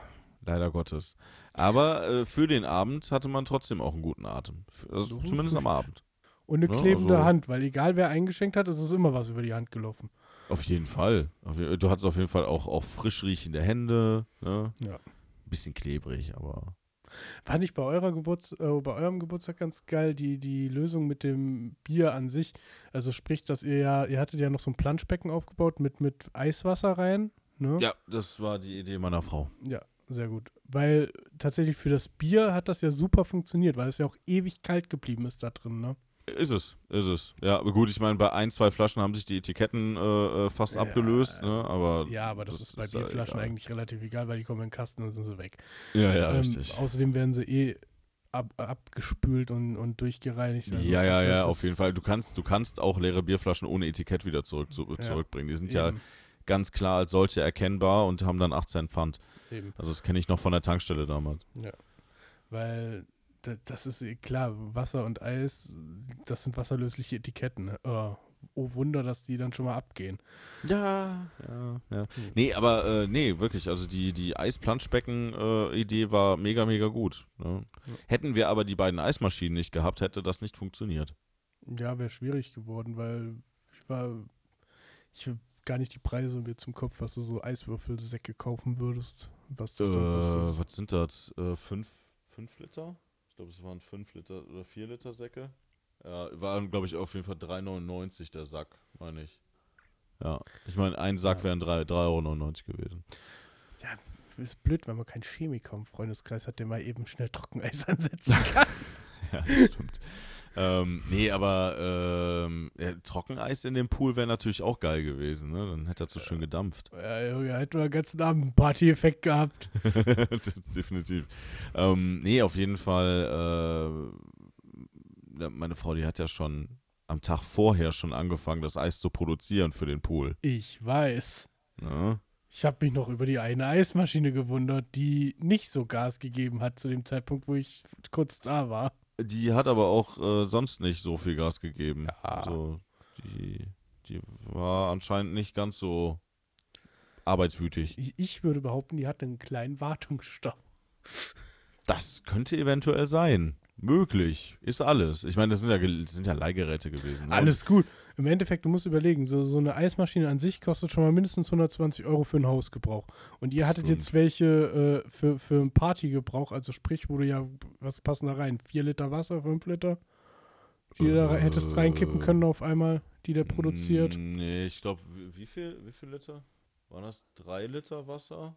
[SPEAKER 2] leider Gottes. Aber äh, für den Abend hatte man trotzdem auch einen guten Atem. Also
[SPEAKER 3] ist
[SPEAKER 2] zumindest am. Abend.
[SPEAKER 3] Und eine
[SPEAKER 2] Ja,
[SPEAKER 3] klebende
[SPEAKER 2] also-
[SPEAKER 3] Hand, weil egal wer eingeschenkt hat, ist es immer was über die Hand gelaufen.
[SPEAKER 2] Auf jeden Fall. Du hattest auf jeden Fall auch, auch frisch riechende Hände. Ne?
[SPEAKER 3] Ja.
[SPEAKER 2] Bisschen klebrig, aber.
[SPEAKER 3] Fand ich bei, eurer Geburts äh, bei eurem Geburtstag ganz geil, die, die Lösung mit dem Bier an sich. Also sprich, dass ihr ja, ihr hattet ja noch so ein Planschbecken aufgebaut mit, mit Eiswasser rein. Ne?
[SPEAKER 2] Ja, das war die Idee meiner Frau.
[SPEAKER 3] Ja, sehr gut. Weil tatsächlich für das Bier hat das ja super funktioniert, weil es ja auch ewig kalt geblieben ist da drin, ne?
[SPEAKER 2] Ist es, ist es. Ja, aber gut, ich meine, bei ein, zwei Flaschen haben sich die Etiketten äh, äh, fast
[SPEAKER 3] Ja,
[SPEAKER 2] abgelöst, ne? Aber.
[SPEAKER 3] Ja, aber das, ist bei
[SPEAKER 2] ja
[SPEAKER 3] Bierflaschen
[SPEAKER 2] egal.
[SPEAKER 3] eigentlich relativ egal, weil die kommen in den Kasten und dann sind sie weg.
[SPEAKER 2] Ja, ja,
[SPEAKER 3] Ähm,
[SPEAKER 2] richtig.
[SPEAKER 3] Außerdem werden sie eh ab, abgespült und, und durchgereinigt. Also
[SPEAKER 2] ja, ja,
[SPEAKER 3] das
[SPEAKER 2] ja, auf jeden Fall. Du kannst, du kannst auch leere Bierflaschen ohne Etikett wieder zurück, zu,
[SPEAKER 3] Ja.
[SPEAKER 2] zurückbringen. Die sind ja
[SPEAKER 3] Eben,
[SPEAKER 2] ganz klar als solche erkennbar und haben dann 18 Pfand.
[SPEAKER 3] eben.
[SPEAKER 2] Also das kenne ich noch von der Tankstelle damals.
[SPEAKER 3] Weil da, das ist eh klar, Wasser und Eis, das sind wasserlösliche Etiketten. Oh, oh Wunder, dass die dann schon mal abgehen.
[SPEAKER 2] Ja, ja, ja.
[SPEAKER 3] Hm.
[SPEAKER 2] Nee, aber äh, nee, wirklich. Also die, die Eisplanschbecken-Idee war mega, mega gut. Ne?
[SPEAKER 3] Ja.
[SPEAKER 2] Hätten wir aber die beiden Eismaschinen nicht gehabt, hätte das nicht funktioniert.
[SPEAKER 3] Ja, wäre schwierig geworden, weil ich war, ich habe gar nicht die Preise mir zum Kopf, was du so Eiswürfelsäcke kaufen würdest. Was
[SPEAKER 2] Äh, was sind das? Äh, fünf, fünf Liter? Ich glaube, es waren fünf Liter oder vier Liter Säcke. Ja, waren, glaube ich, auf jeden Fall 3,99 der Sack, meine ich. Ja, ich meine, ein Sack
[SPEAKER 3] Ja.
[SPEAKER 2] wären 3 3,99 Euro gewesen.
[SPEAKER 3] Ist blöd, wenn man keinen Chemiker im Freundeskreis hat, der mal eben schnell Trockeneis ansetzen kann.
[SPEAKER 2] ja, stimmt. Ähm, nee, aber ähm, ja, Trockeneis in dem Pool wäre natürlich auch geil gewesen, ne? Dann hätte er so schön gedampft.
[SPEAKER 3] Ja, Junge, hätten wir den ganzen Abend einen Party-Effekt gehabt.
[SPEAKER 2] Definitiv. Ähm, nee, auf jeden Fall, äh, ja, meine Frau, die hat ja schon am Tag vorher schon angefangen, das Eis zu produzieren für den Pool.
[SPEAKER 3] Ich weiß.
[SPEAKER 2] Ne?
[SPEAKER 3] Ich habe mich noch über die eine Eismaschine gewundert, die nicht so Gas gegeben hat zu dem Zeitpunkt, wo ich kurz da war.
[SPEAKER 2] Die hat aber auch äh, sonst nicht so viel Gas gegeben.
[SPEAKER 3] Ja.
[SPEAKER 2] Also, die, die war anscheinend nicht ganz so arbeitswütig.
[SPEAKER 3] Ich, ich würde behaupten, die hatte einen kleinen Wartungsstau.
[SPEAKER 2] Das könnte eventuell sein. Möglich. Ist alles. Ich meine, das sind ja, das sind ja Leihgeräte gewesen. Ne?
[SPEAKER 3] Alles gut. Im Endeffekt, du musst überlegen, so, so eine Eismaschine an sich kostet schon mal mindestens 120 Euro für einen Hausgebrauch. Und ihr hattet
[SPEAKER 2] Stimmt.
[SPEAKER 3] jetzt welche äh, für, für einen Partygebrauch, also sprich, wo du ja, was passen da rein? 4 Liter Wasser, 5 Liter? Die du da rein- hättest reinkippen
[SPEAKER 2] Äh,
[SPEAKER 3] können auf einmal, die der produziert.
[SPEAKER 2] Mm, Nee, ich glaube, wie, viel, wie viel Liter? Waren das drei Liter Wasser?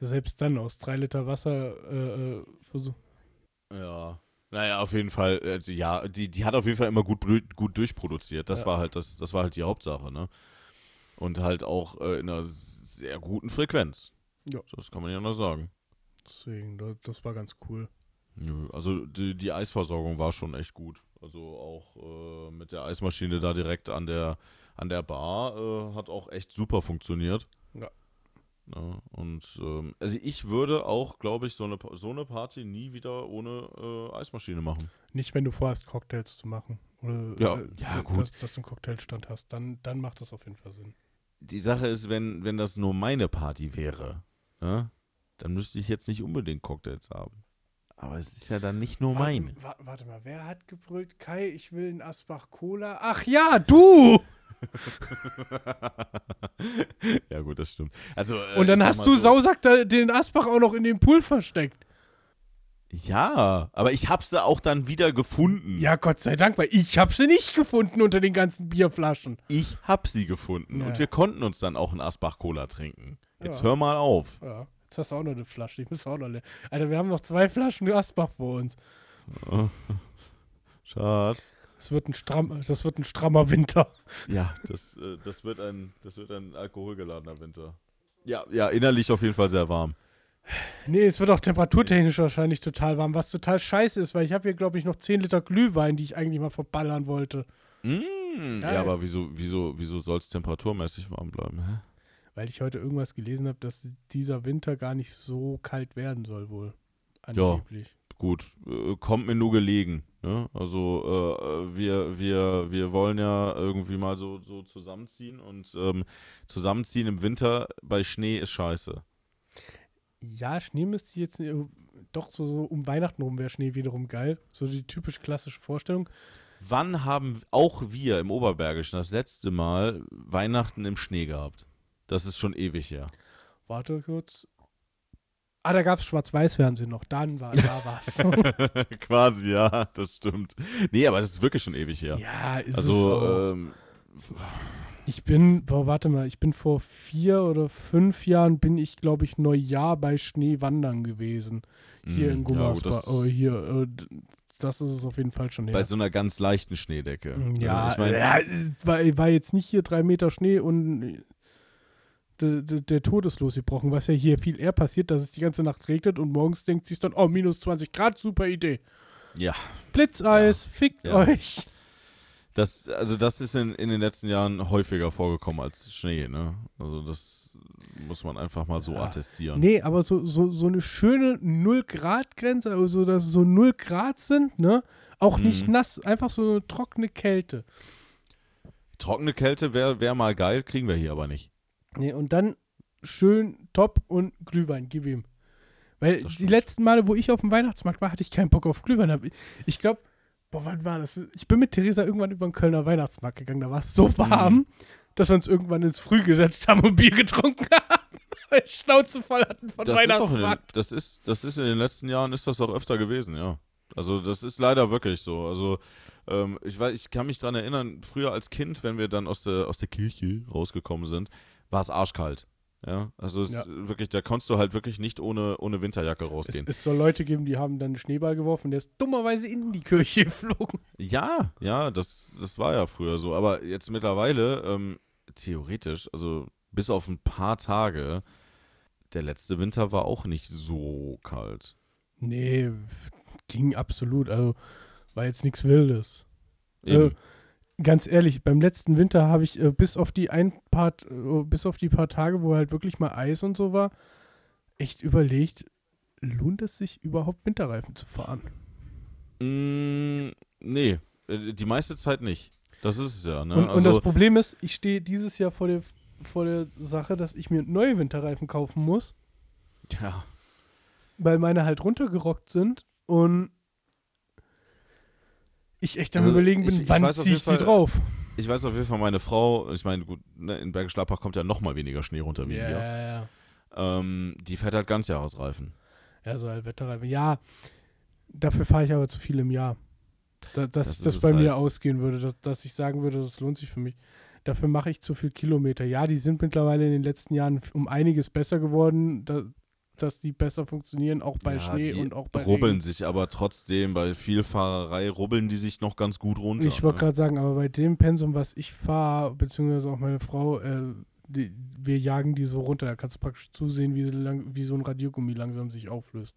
[SPEAKER 3] Selbst dann aus 3 Liter Wasser äh, äh, versuch-
[SPEAKER 2] Ja. Naja, auf jeden Fall, also ja, die, die hat auf jeden Fall immer gut, gut durchproduziert. Das
[SPEAKER 3] Ja.
[SPEAKER 2] war halt das, das war halt die Hauptsache, ne? Und halt auch äh, in einer sehr guten Frequenz.
[SPEAKER 3] Ja.
[SPEAKER 2] Das kann man ja noch sagen.
[SPEAKER 3] Deswegen, da- das war ganz cool.
[SPEAKER 2] Also die, die Eisversorgung war schon echt gut. Also auch äh, mit der Eismaschine da direkt an der, an der Bar äh, hat auch echt super funktioniert.
[SPEAKER 3] Ja.
[SPEAKER 2] Ja, und ähm, also ich würde auch, glaube ich, so eine, so eine Party nie wieder ohne äh, Eismaschine machen.
[SPEAKER 3] Nicht, wenn du vorhast, Cocktails zu machen. Oder,
[SPEAKER 2] Ja,
[SPEAKER 3] äh,
[SPEAKER 2] ja, gut.
[SPEAKER 3] Dass, dass du einen Cocktailstand hast, dann, dann macht das auf jeden Fall Sinn.
[SPEAKER 2] Die Sache ist, wenn, wenn das nur meine Party wäre, ne, dann müsste ich jetzt nicht unbedingt Cocktails haben. Aber es ist ja dann nicht nur meine.
[SPEAKER 3] Warte, wa- warte mal, wer hat gebrüllt? Kai, ich will einen Asbach Cola. Ach ja, du!
[SPEAKER 2] ja, gut, das stimmt. Also, äh,
[SPEAKER 3] Und dann hast du
[SPEAKER 2] so-
[SPEAKER 3] Sausack da, den Asbach auch noch in den Pool versteckt.
[SPEAKER 2] Ja, aber ich habe sie auch dann wieder gefunden.
[SPEAKER 3] Ja, Gott sei Dank, weil ich hab sie nicht gefunden unter den ganzen Bierflaschen.
[SPEAKER 2] Ich hab sie gefunden
[SPEAKER 3] Ja.
[SPEAKER 2] und wir konnten uns dann auch einen Asbach-Cola trinken. Jetzt
[SPEAKER 3] Ja.
[SPEAKER 2] hör mal auf.
[SPEAKER 3] Ja, jetzt hast du auch noch eine Flasche. Ich muss auch noch leer. Alter, wir haben noch zwei Flaschen Asbach vor uns.
[SPEAKER 2] Schade.
[SPEAKER 3] Das wird ein, stramm, das wird ein strammer Winter.
[SPEAKER 2] Ja, das, äh, das, wird ein, das wird ein alkoholgeladener Winter. Ja, ja, innerlich auf jeden Fall sehr warm.
[SPEAKER 3] Nee, es wird auch temperaturtechnisch wahrscheinlich total warm, was total scheiße ist, weil ich habe hier, glaube ich, noch 10 Liter Glühwein, die ich eigentlich mal verballern wollte.
[SPEAKER 2] Mm, ja, aber wieso, wieso, wieso soll es temperaturmäßig warm bleiben? Hä?
[SPEAKER 3] Weil ich heute irgendwas gelesen habe, dass dieser Winter gar nicht so kalt werden soll, wohl.
[SPEAKER 2] Ja.
[SPEAKER 3] Angeblich.
[SPEAKER 2] Gut, äh, kommt mir nur gelegen. Ne? Also äh, wir, wir, wir wollen ja irgendwie mal so, so zusammenziehen und ähm, zusammenziehen im Winter bei Schnee ist scheiße.
[SPEAKER 3] Ja, Schnee müsste ich jetzt äh, doch so, so um Weihnachten rum wäre Schnee wiederum geil. So die typisch klassische Vorstellung.
[SPEAKER 2] Wann haben auch wir im Oberbergischen das letzte Mal Weihnachten im Schnee gehabt? Das ist schon ewig her.
[SPEAKER 3] Warte kurz. Ah, da gab es Schwarz-Weiß-Fernsehen noch. Dann war da was.
[SPEAKER 2] Quasi, ja, das stimmt. Nee, aber das ist wirklich schon ewig her.
[SPEAKER 3] ja, ist es
[SPEAKER 2] also,
[SPEAKER 3] auch.
[SPEAKER 2] ähm,
[SPEAKER 3] Ich bin, boah, warte mal, ich bin vor vier oder fünf Jahren bin ich, glaube ich, Neujahr bei Schnee wandern gewesen. Hier
[SPEAKER 2] mh,
[SPEAKER 3] in
[SPEAKER 2] ja, gut,
[SPEAKER 3] Gummersbach.
[SPEAKER 2] das-
[SPEAKER 3] oh, hier, äh, das ist es auf jeden Fall schon her.
[SPEAKER 2] bei so einer ganz leichten Schneedecke.
[SPEAKER 3] ja,
[SPEAKER 2] Also ich meine,
[SPEAKER 3] ja, es war, war jetzt nicht hier drei Meter Schnee und der, Tod ist losgebrochen, was ja hier viel eher passiert, dass es die ganze Nacht regnet und morgens denkt sich dann, oh, minus 20 Grad, super Idee.
[SPEAKER 2] ja,
[SPEAKER 3] Blitzeis, fickt
[SPEAKER 2] Ja.
[SPEAKER 3] euch.
[SPEAKER 2] das, also das ist in, in den letzten Jahren häufiger vorgekommen als Schnee, ne? Also das muss man einfach mal so
[SPEAKER 3] Ja.
[SPEAKER 2] attestieren.
[SPEAKER 3] Nee, aber so, so, so eine schöne 0-Grad-Grenze, also dass es so 0 Grad sind, ne? Auch nicht
[SPEAKER 2] Mhm.
[SPEAKER 3] nass, einfach so eine trockene Kälte.
[SPEAKER 2] Trockene Kälte wäre wär mal geil, kriegen wir hier aber nicht.
[SPEAKER 3] Nee, und dann schön top und Glühwein, gib ihm. Weil die letzten Male, wo ich auf dem Weihnachtsmarkt war, hatte ich keinen Bock auf Glühwein. Ich glaube, boah, wann war das? Ich bin mit Theresa irgendwann über den Kölner Weihnachtsmarkt gegangen. Da war es so warm,
[SPEAKER 2] Mhm.
[SPEAKER 3] dass wir uns irgendwann ins Früh gesetzt haben und Bier getrunken haben. Weil Schnauze voll hatten von
[SPEAKER 2] Das ist, auch in den,
[SPEAKER 3] Weihnachtsmarkt.
[SPEAKER 2] das, ist, das ist in den letzten Jahren ist das auch öfter gewesen, ja. Also das ist leider wirklich so. Also ähm, ich weiß, ich kann mich daran erinnern, früher als Kind, wenn wir dann aus der, aus der Kirche rausgekommen sind, war es arschkalt. Ja, also es
[SPEAKER 3] Ja.
[SPEAKER 2] wirklich, da konntest du halt wirklich nicht ohne, ohne Winterjacke
[SPEAKER 3] Es,
[SPEAKER 2] rausgehen.
[SPEAKER 3] es soll Leute geben, die haben dann einen Schneeball geworfen, der ist dummerweise in die Kirche geflogen.
[SPEAKER 2] Ja, ja, das, das war ja früher so. Aber jetzt mittlerweile, ähm, theoretisch, also bis auf ein paar Tage, der letzte Winter war auch nicht so kalt.
[SPEAKER 3] Nee, ging absolut. Also war jetzt nichts Wildes.
[SPEAKER 2] Eben.
[SPEAKER 3] Äh, ganz ehrlich, beim letzten Winter habe ich äh, bis auf die ein paar, äh, bis auf die paar Tage, wo halt wirklich mal Eis und so war, echt überlegt, lohnt es sich überhaupt Winterreifen zu fahren?
[SPEAKER 2] Mm, nee, äh, die meiste Zeit nicht. Das ist es ja, ne?
[SPEAKER 3] und, und
[SPEAKER 2] also,
[SPEAKER 3] das Problem ist, ich stehe dieses Jahr vor der, vor der Sache, dass ich mir neue Winterreifen kaufen muss,
[SPEAKER 2] ja,
[SPEAKER 3] weil meine halt runtergerockt sind und ich echt am
[SPEAKER 2] Also,
[SPEAKER 3] überlegen bin,
[SPEAKER 2] ich-
[SPEAKER 3] wann
[SPEAKER 2] weiß auf
[SPEAKER 3] ziehe ich die
[SPEAKER 2] Fall-
[SPEAKER 3] drauf?
[SPEAKER 2] ich weiß auf jeden Fall, meine Frau, ich meine, gut, ne, in Bergisch Gladbach kommt ja noch mal weniger Schnee runter wie
[SPEAKER 3] Ja,
[SPEAKER 2] hier.
[SPEAKER 3] ja, ja.
[SPEAKER 2] Ähm, die fährt halt Ganzjahresreifen.
[SPEAKER 3] Ja, so halt Wetterreifen. Ja, dafür fahre ich aber zu viel im Jahr. Da, dass
[SPEAKER 2] Das
[SPEAKER 3] das, bei
[SPEAKER 2] es
[SPEAKER 3] mir
[SPEAKER 2] halt.
[SPEAKER 3] ausgehen würde, dass, dass ich sagen würde, das lohnt sich für mich. Dafür mache ich zu viel Kilometer. Ja, die sind mittlerweile in den letzten Jahren um einiges besser geworden, da, dass die besser funktionieren, auch bei
[SPEAKER 2] ja,
[SPEAKER 3] Schnee und auch bei
[SPEAKER 2] rubbeln
[SPEAKER 3] Regen.
[SPEAKER 2] sich aber trotzdem, bei viel Fahrerei rubbeln die sich noch ganz gut runter.
[SPEAKER 3] Ich wollte
[SPEAKER 2] ne?
[SPEAKER 3] gerade sagen, aber bei dem Pensum, was ich fahre, beziehungsweise auch meine Frau, äh, die, wir jagen die so runter. Da kannst du praktisch zusehen, wie, lang, wie so ein Radiergummi langsam sich auflöst.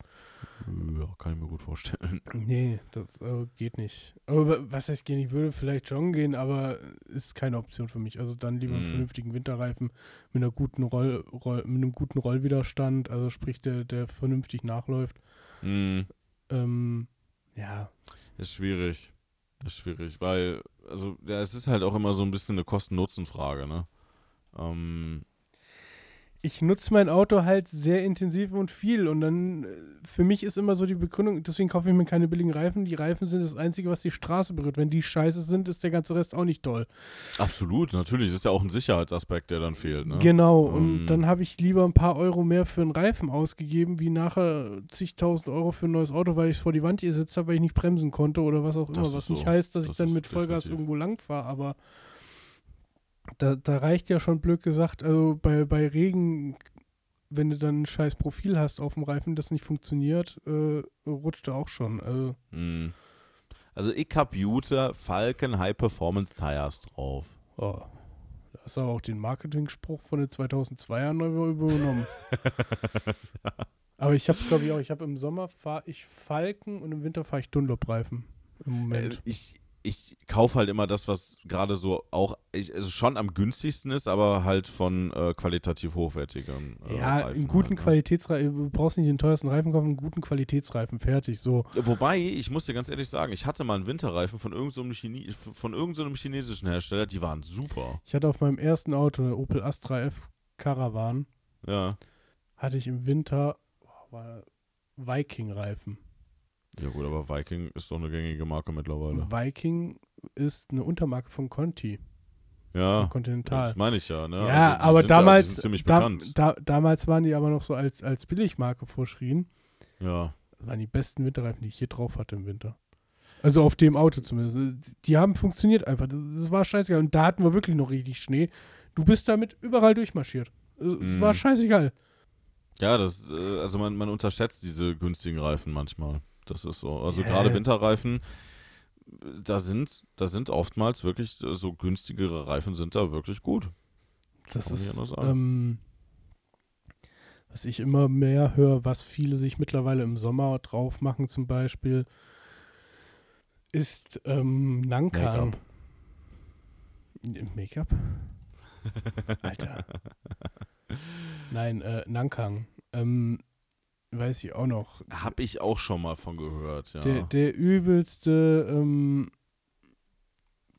[SPEAKER 2] Ja, kann ich mir gut vorstellen.
[SPEAKER 3] Nee, das äh, geht nicht. Aber wa- was heißt gehen? Ich würde vielleicht joggen gehen, aber ist keine Option für mich. Also dann lieber einen
[SPEAKER 2] Mhm.
[SPEAKER 3] vernünftigen Winterreifen mit einer guten Roll, Roll, mit einem guten Rollwiderstand, also sprich der, der vernünftig nachläuft.
[SPEAKER 2] Hm,
[SPEAKER 3] Ähm, ja,
[SPEAKER 2] ist schwierig. Ist schwierig, weil, also, ja, es ist halt auch immer so ein bisschen eine Kosten-Nutzen-Frage, ne? Ähm,
[SPEAKER 3] ich nutze mein Auto halt sehr intensiv und viel und dann äh, für mich ist immer so die Begründung, deswegen kaufe ich mir keine billigen Reifen. Die Reifen sind das Einzige, was die Straße berührt. Wenn die scheiße sind, ist der ganze Rest auch nicht toll.
[SPEAKER 2] absolut, natürlich. Das ist ja auch ein Sicherheitsaspekt, der dann fehlt, ne?
[SPEAKER 3] Genau, und
[SPEAKER 2] Ähm.
[SPEAKER 3] dann habe ich lieber ein paar Euro mehr für einen Reifen ausgegeben, wie nachher zigtausend Euro für ein neues Auto, weil ich es vor die Wand gesetzt habe, weil ich nicht bremsen konnte oder was auch immer. Was
[SPEAKER 2] so.
[SPEAKER 3] nicht heißt, dass
[SPEAKER 2] Das
[SPEAKER 3] ich dann mit Vollgas
[SPEAKER 2] definitiv.
[SPEAKER 3] irgendwo lang fahre, aber da, da reicht ja schon blöd gesagt, also bei, bei Regen, wenn du dann ein scheiß Profil hast auf dem Reifen, das nicht funktioniert, äh, rutscht er auch schon. Also,
[SPEAKER 2] Hm. Also, ich hab Jute Falcon High Performance Tires drauf.
[SPEAKER 3] oh, da hast du aber auch den Marketing-Spruch von den 2002ern neu übernommen. Aber ich habe glaube ich auch, ich habe im Sommer fahre ich Falken und im Winter fahre ich Dunlop-Reifen. Im
[SPEAKER 2] Äh,
[SPEAKER 3] Moment.
[SPEAKER 2] ich ich kaufe halt immer das, was gerade so auch ich, also schon am günstigsten ist, aber halt von äh, qualitativ hochwertigem. Äh,
[SPEAKER 3] ja,
[SPEAKER 2] Reifen
[SPEAKER 3] einen guten
[SPEAKER 2] halt, ne?
[SPEAKER 3] Qualitätsreifen, du brauchst nicht den teuersten Reifen kaufen, einen guten Qualitätsreifen, fertig, so.
[SPEAKER 2] Wobei, ich muss dir ganz ehrlich sagen, ich hatte mal einen Winterreifen von irgendeinem Chine von irgendeinem chinesischen Hersteller, die waren super.
[SPEAKER 3] Ich hatte auf meinem ersten Auto, eine Opel Astra F Caravan,
[SPEAKER 2] Ja.
[SPEAKER 3] hatte ich im Winter oh, Viking-Reifen.
[SPEAKER 2] Ja gut, aber Viking ist doch eine gängige Marke mittlerweile.
[SPEAKER 3] Viking ist eine Untermarke von Conti,
[SPEAKER 2] Ja.
[SPEAKER 3] Continental.
[SPEAKER 2] Das meine ich ja, ne?
[SPEAKER 3] Ja,
[SPEAKER 2] Also,
[SPEAKER 3] aber damals,
[SPEAKER 2] die sind ziemlich
[SPEAKER 3] da,
[SPEAKER 2] bekannt.
[SPEAKER 3] da, damals waren die aber noch so als, als Billigmarke vorschrien.
[SPEAKER 2] ja.
[SPEAKER 3] Das waren die besten Winterreifen, die ich je drauf hatte im Winter. Also auf dem Auto zumindest. Die haben funktioniert einfach. Das war scheißegal. Und da hatten wir wirklich noch richtig Schnee. Du bist damit überall durchmarschiert. Es
[SPEAKER 2] Mhm.
[SPEAKER 3] war scheißegal.
[SPEAKER 2] Ja, das, äh, also man, man unterschätzt diese günstigen Reifen manchmal. Das ist so. Also
[SPEAKER 3] Ja.
[SPEAKER 2] gerade Winterreifen, da sind, da sind oftmals wirklich äh, so günstigere Reifen sind da wirklich gut.
[SPEAKER 3] Das
[SPEAKER 2] Kann
[SPEAKER 3] ist, ähm, was ich immer mehr höre, was viele sich mittlerweile im Sommer drauf machen, zum Beispiel, ist ähm, Nankan. Make-up? Alter. Nein, äh, Nankang. Ähm, weiß ich auch noch.
[SPEAKER 2] Hab ich auch schon mal von gehört, ja.
[SPEAKER 3] Der, der übelste ähm,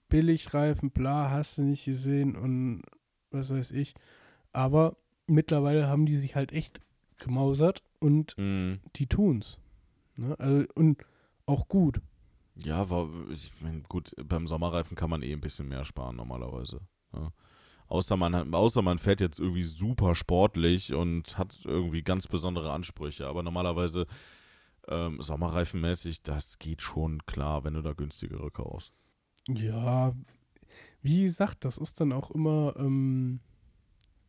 [SPEAKER 3] Billigreifen, bla, hast du nicht gesehen und was weiß ich. Aber mittlerweile haben die sich halt echt gemausert und
[SPEAKER 2] Mhm.
[SPEAKER 3] die tun's. Ne? Also, und auch gut.
[SPEAKER 2] Ja, war, ich mein, gut, beim Sommerreifen kann man eh ein bisschen mehr sparen normalerweise. Ja. Außer, man außer man fährt jetzt irgendwie super sportlich und hat irgendwie ganz besondere Ansprüche. Aber normalerweise ähm, Sommerreifenmäßig, das geht schon klar, wenn du da günstigere kaufst.
[SPEAKER 3] Ja, wie gesagt, das ist dann auch immer, ähm,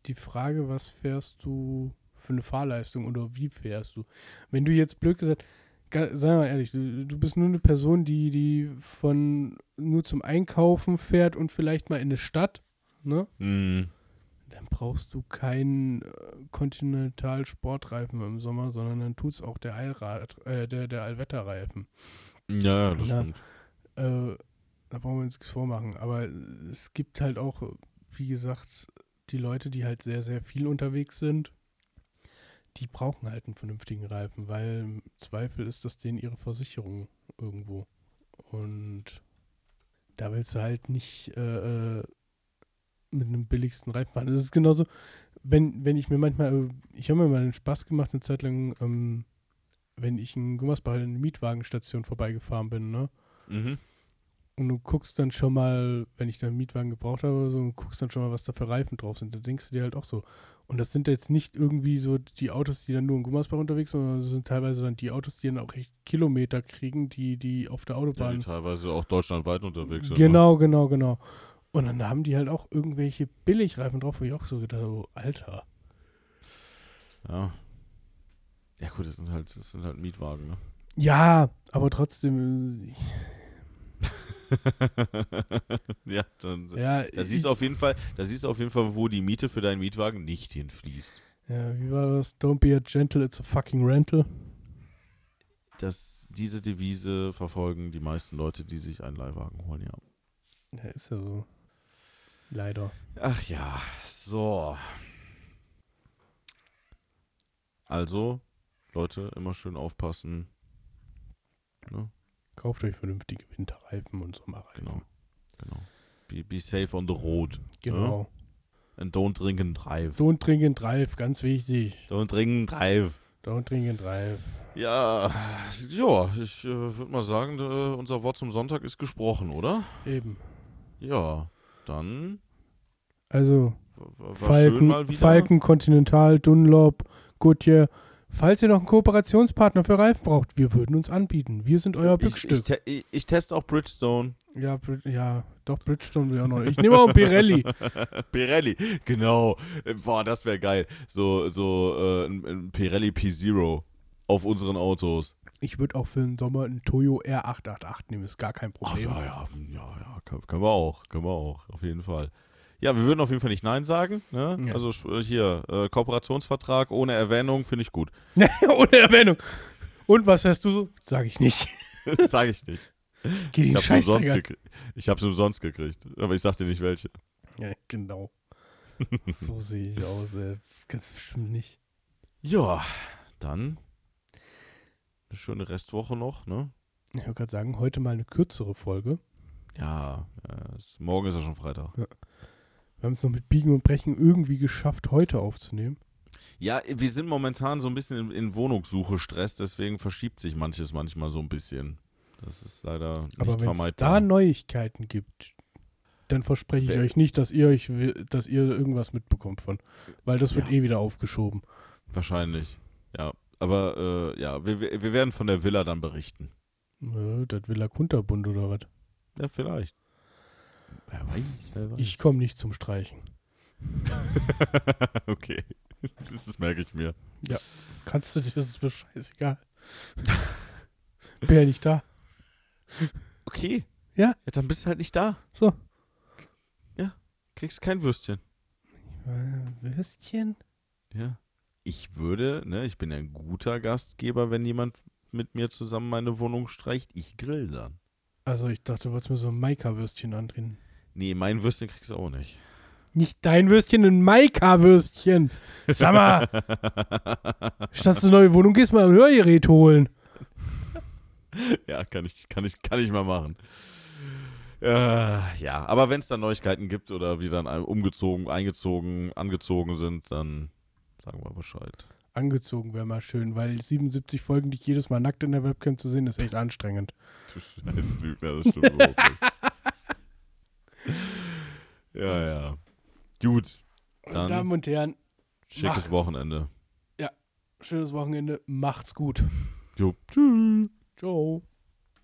[SPEAKER 3] die Frage, was fährst du für eine Fahrleistung oder wie fährst du? Wenn du jetzt blöd gesagt, sei mal ehrlich, du, du bist nur eine Person, die, die von nur zum Einkaufen fährt und vielleicht mal in eine Stadt, ne?
[SPEAKER 2] Hm.
[SPEAKER 3] Dann brauchst du keinen äh, Continental-Sportreifen im Sommer, sondern dann tut's auch der Allrad, äh, der, der Allwetterreifen.
[SPEAKER 2] Ja, ja, das
[SPEAKER 3] Ja.
[SPEAKER 2] stimmt.
[SPEAKER 3] Äh, da brauchen wir uns nichts vormachen. Aber es gibt halt auch, wie gesagt, die Leute, die halt sehr, sehr viel unterwegs sind, die brauchen halt einen vernünftigen Reifen, weil im Zweifel ist das denen ihre Versicherung irgendwo. Und da willst du halt nicht äh, äh, mit einem billigsten Reifen fahren. Das ist genauso, wenn, wenn ich mir manchmal, äh, ich habe mir mal den Spaß gemacht, eine Zeit lang, ähm, wenn ich in Gummersbach in eine Mietwagenstation vorbeigefahren bin, ne?
[SPEAKER 2] Mhm.
[SPEAKER 3] Und du guckst dann schon mal, wenn ich dann einen Mietwagen gebraucht habe oder so, und guckst dann schon mal, was da für Reifen drauf sind. Da denkst du dir halt auch so. Und das sind jetzt nicht irgendwie so die Autos, die dann nur in Gummersbach unterwegs sind, sondern das sind teilweise dann die Autos, die dann auch echt Kilometer kriegen, die, die auf der
[SPEAKER 2] Ja,
[SPEAKER 3] Autobahn.
[SPEAKER 2] die teilweise auch deutschlandweit unterwegs sind. Ne?
[SPEAKER 3] genau, genau, genau. Und dann haben die halt auch irgendwelche Billigreifen drauf, wo ich auch so gedacht habe, oh, Alter.
[SPEAKER 2] Ja. Ja, gut, das sind halt, das sind halt Mietwagen, ne?
[SPEAKER 3] Ja, aber trotzdem, äh,
[SPEAKER 2] ja, dann,
[SPEAKER 3] ja,
[SPEAKER 2] da siehst du auf jeden Fall, da siehst du auf jeden Fall, wo die Miete für deinen Mietwagen nicht hinfließt.
[SPEAKER 3] ja, wie war das? Don't be a gentle, it's a fucking rental.
[SPEAKER 2] Das, diese Devise verfolgen die meisten Leute, die sich einen Leihwagen holen, ja.
[SPEAKER 3] Ja, ist ja so. Leider.
[SPEAKER 2] Ach ja, so. Also, Leute, immer schön aufpassen. Ne?
[SPEAKER 3] Kauft euch vernünftige Winterreifen und Sommerreifen.
[SPEAKER 2] Genau. Genau. Be, be safe on the road.
[SPEAKER 3] Genau.
[SPEAKER 2] And don't drink and drive.
[SPEAKER 3] Don't drink and drive, ganz wichtig.
[SPEAKER 2] Don't drink and drive.
[SPEAKER 3] Don't drink and drive.
[SPEAKER 2] Ja, ja, ich äh, würde mal sagen, äh, unser Wort zum Sonntag ist gesprochen, oder?
[SPEAKER 3] Eben.
[SPEAKER 2] Ja, dann
[SPEAKER 3] Also,
[SPEAKER 2] war, war
[SPEAKER 3] Falken. Falken, Continental, Dunlop, Goodyear. Falls ihr noch einen Kooperationspartner für Reifen braucht, wir würden uns anbieten. Wir sind euer
[SPEAKER 2] ich, ich,
[SPEAKER 3] Bückstück.
[SPEAKER 2] te ich, ich teste auch Bridgestone.
[SPEAKER 3] ja, ja, doch, Bridgestone will ich auch noch. Ich nehme auch einen Pirelli.
[SPEAKER 2] Pirelli, genau. Boah, das wäre geil. So, so äh, ein, ein Pirelli P0 auf unseren Autos.
[SPEAKER 3] Ich würde auch für den Sommer einen Toyo R888 nehmen, ist gar kein
[SPEAKER 2] Ach,
[SPEAKER 3] Problem.
[SPEAKER 2] ja, ja, ja, ja, können, können wir auch, können wir auch, auf jeden Fall. Ja, wir würden auf jeden Fall nicht Nein sagen. Ne?
[SPEAKER 3] Ja.
[SPEAKER 2] Also sch- hier, äh, Kooperationsvertrag ohne Erwähnung finde ich gut.
[SPEAKER 3] Ohne Erwähnung. Und was hörst du so? Sag ich nicht.
[SPEAKER 2] Sage ich nicht.
[SPEAKER 3] Geh
[SPEAKER 2] Ich umsonst gekriegt. Ich hab's umsonst gekriegt. Aber ich sag dir nicht welche.
[SPEAKER 3] Ja, genau. so sehe ich aus, ey. Ganz bestimmt nicht.
[SPEAKER 2] Ja, dann eine schöne Restwoche noch, ne?
[SPEAKER 3] Ich wollte gerade sagen, heute mal eine kürzere Folge.
[SPEAKER 2] Ja, ja es, morgen ist ja schon Freitag.
[SPEAKER 3] Wir haben es noch mit Biegen und Brechen irgendwie geschafft, heute aufzunehmen.
[SPEAKER 2] Ja, wir sind momentan so ein bisschen in, in Wohnungssuche Stress, deswegen verschiebt sich manches manchmal so ein bisschen. Das ist leider nicht
[SPEAKER 3] Aber wenn es
[SPEAKER 2] vermeidbar.
[SPEAKER 3] da Neuigkeiten gibt, dann verspreche ich
[SPEAKER 2] Wer-
[SPEAKER 3] euch nicht, dass ihr euch, dass ihr irgendwas mitbekommt von. Weil das wird
[SPEAKER 2] Ja.
[SPEAKER 3] eh wieder aufgeschoben.
[SPEAKER 2] Wahrscheinlich, ja. Aber äh, ja, wir, wir werden von der Villa dann berichten.
[SPEAKER 3] Äh, das der Kunterbund oder was?
[SPEAKER 2] Ja, vielleicht. Wer weiß, wer weiß.
[SPEAKER 3] Ich komme nicht zum Streichen.
[SPEAKER 2] okay, das merke ich mir.
[SPEAKER 3] Kannst du dir, das ist mir scheißegal. Bin ja nicht da.
[SPEAKER 2] Okay.
[SPEAKER 3] Ja.
[SPEAKER 2] ja. Dann bist du halt nicht da.
[SPEAKER 3] So.
[SPEAKER 2] Kriegst kein Würstchen.
[SPEAKER 3] Würstchen?
[SPEAKER 2] Ja. Ich würde, ne, ich bin ein guter Gastgeber, wenn jemand mit mir zusammen meine Wohnung streicht. Ich grill dann.
[SPEAKER 3] Also ich dachte, du wolltest mir so ein Maika-Würstchen andrehen.
[SPEAKER 2] Nee, mein Würstchen kriegst du auch nicht.
[SPEAKER 3] Nicht dein Würstchen, ein Maika-Würstchen. Sag mal, statt du eine neue Wohnung gehst, mal ein Hörgerät holen.
[SPEAKER 2] ja, kann ich, kann ich, kann ich mal machen. Äh, ja, aber wenn es dann Neuigkeiten gibt oder wir dann umgezogen, eingezogen, angezogen sind, dann sagen wir Bescheid.
[SPEAKER 3] Angezogen wäre mal schön, weil 77 Folgen, dich jedes Mal nackt in der Webcam zu sehen, ist echt anstrengend.
[SPEAKER 2] Du scheiß Lügner, das stimmt überhaupt nicht. Ja, ja. Gut,
[SPEAKER 3] Meine Damen und Herren,
[SPEAKER 2] schickes
[SPEAKER 3] Mach.
[SPEAKER 2] Wochenende.
[SPEAKER 3] schönes Wochenende, macht's gut.
[SPEAKER 2] Jo, tschüss.
[SPEAKER 3] Ciao.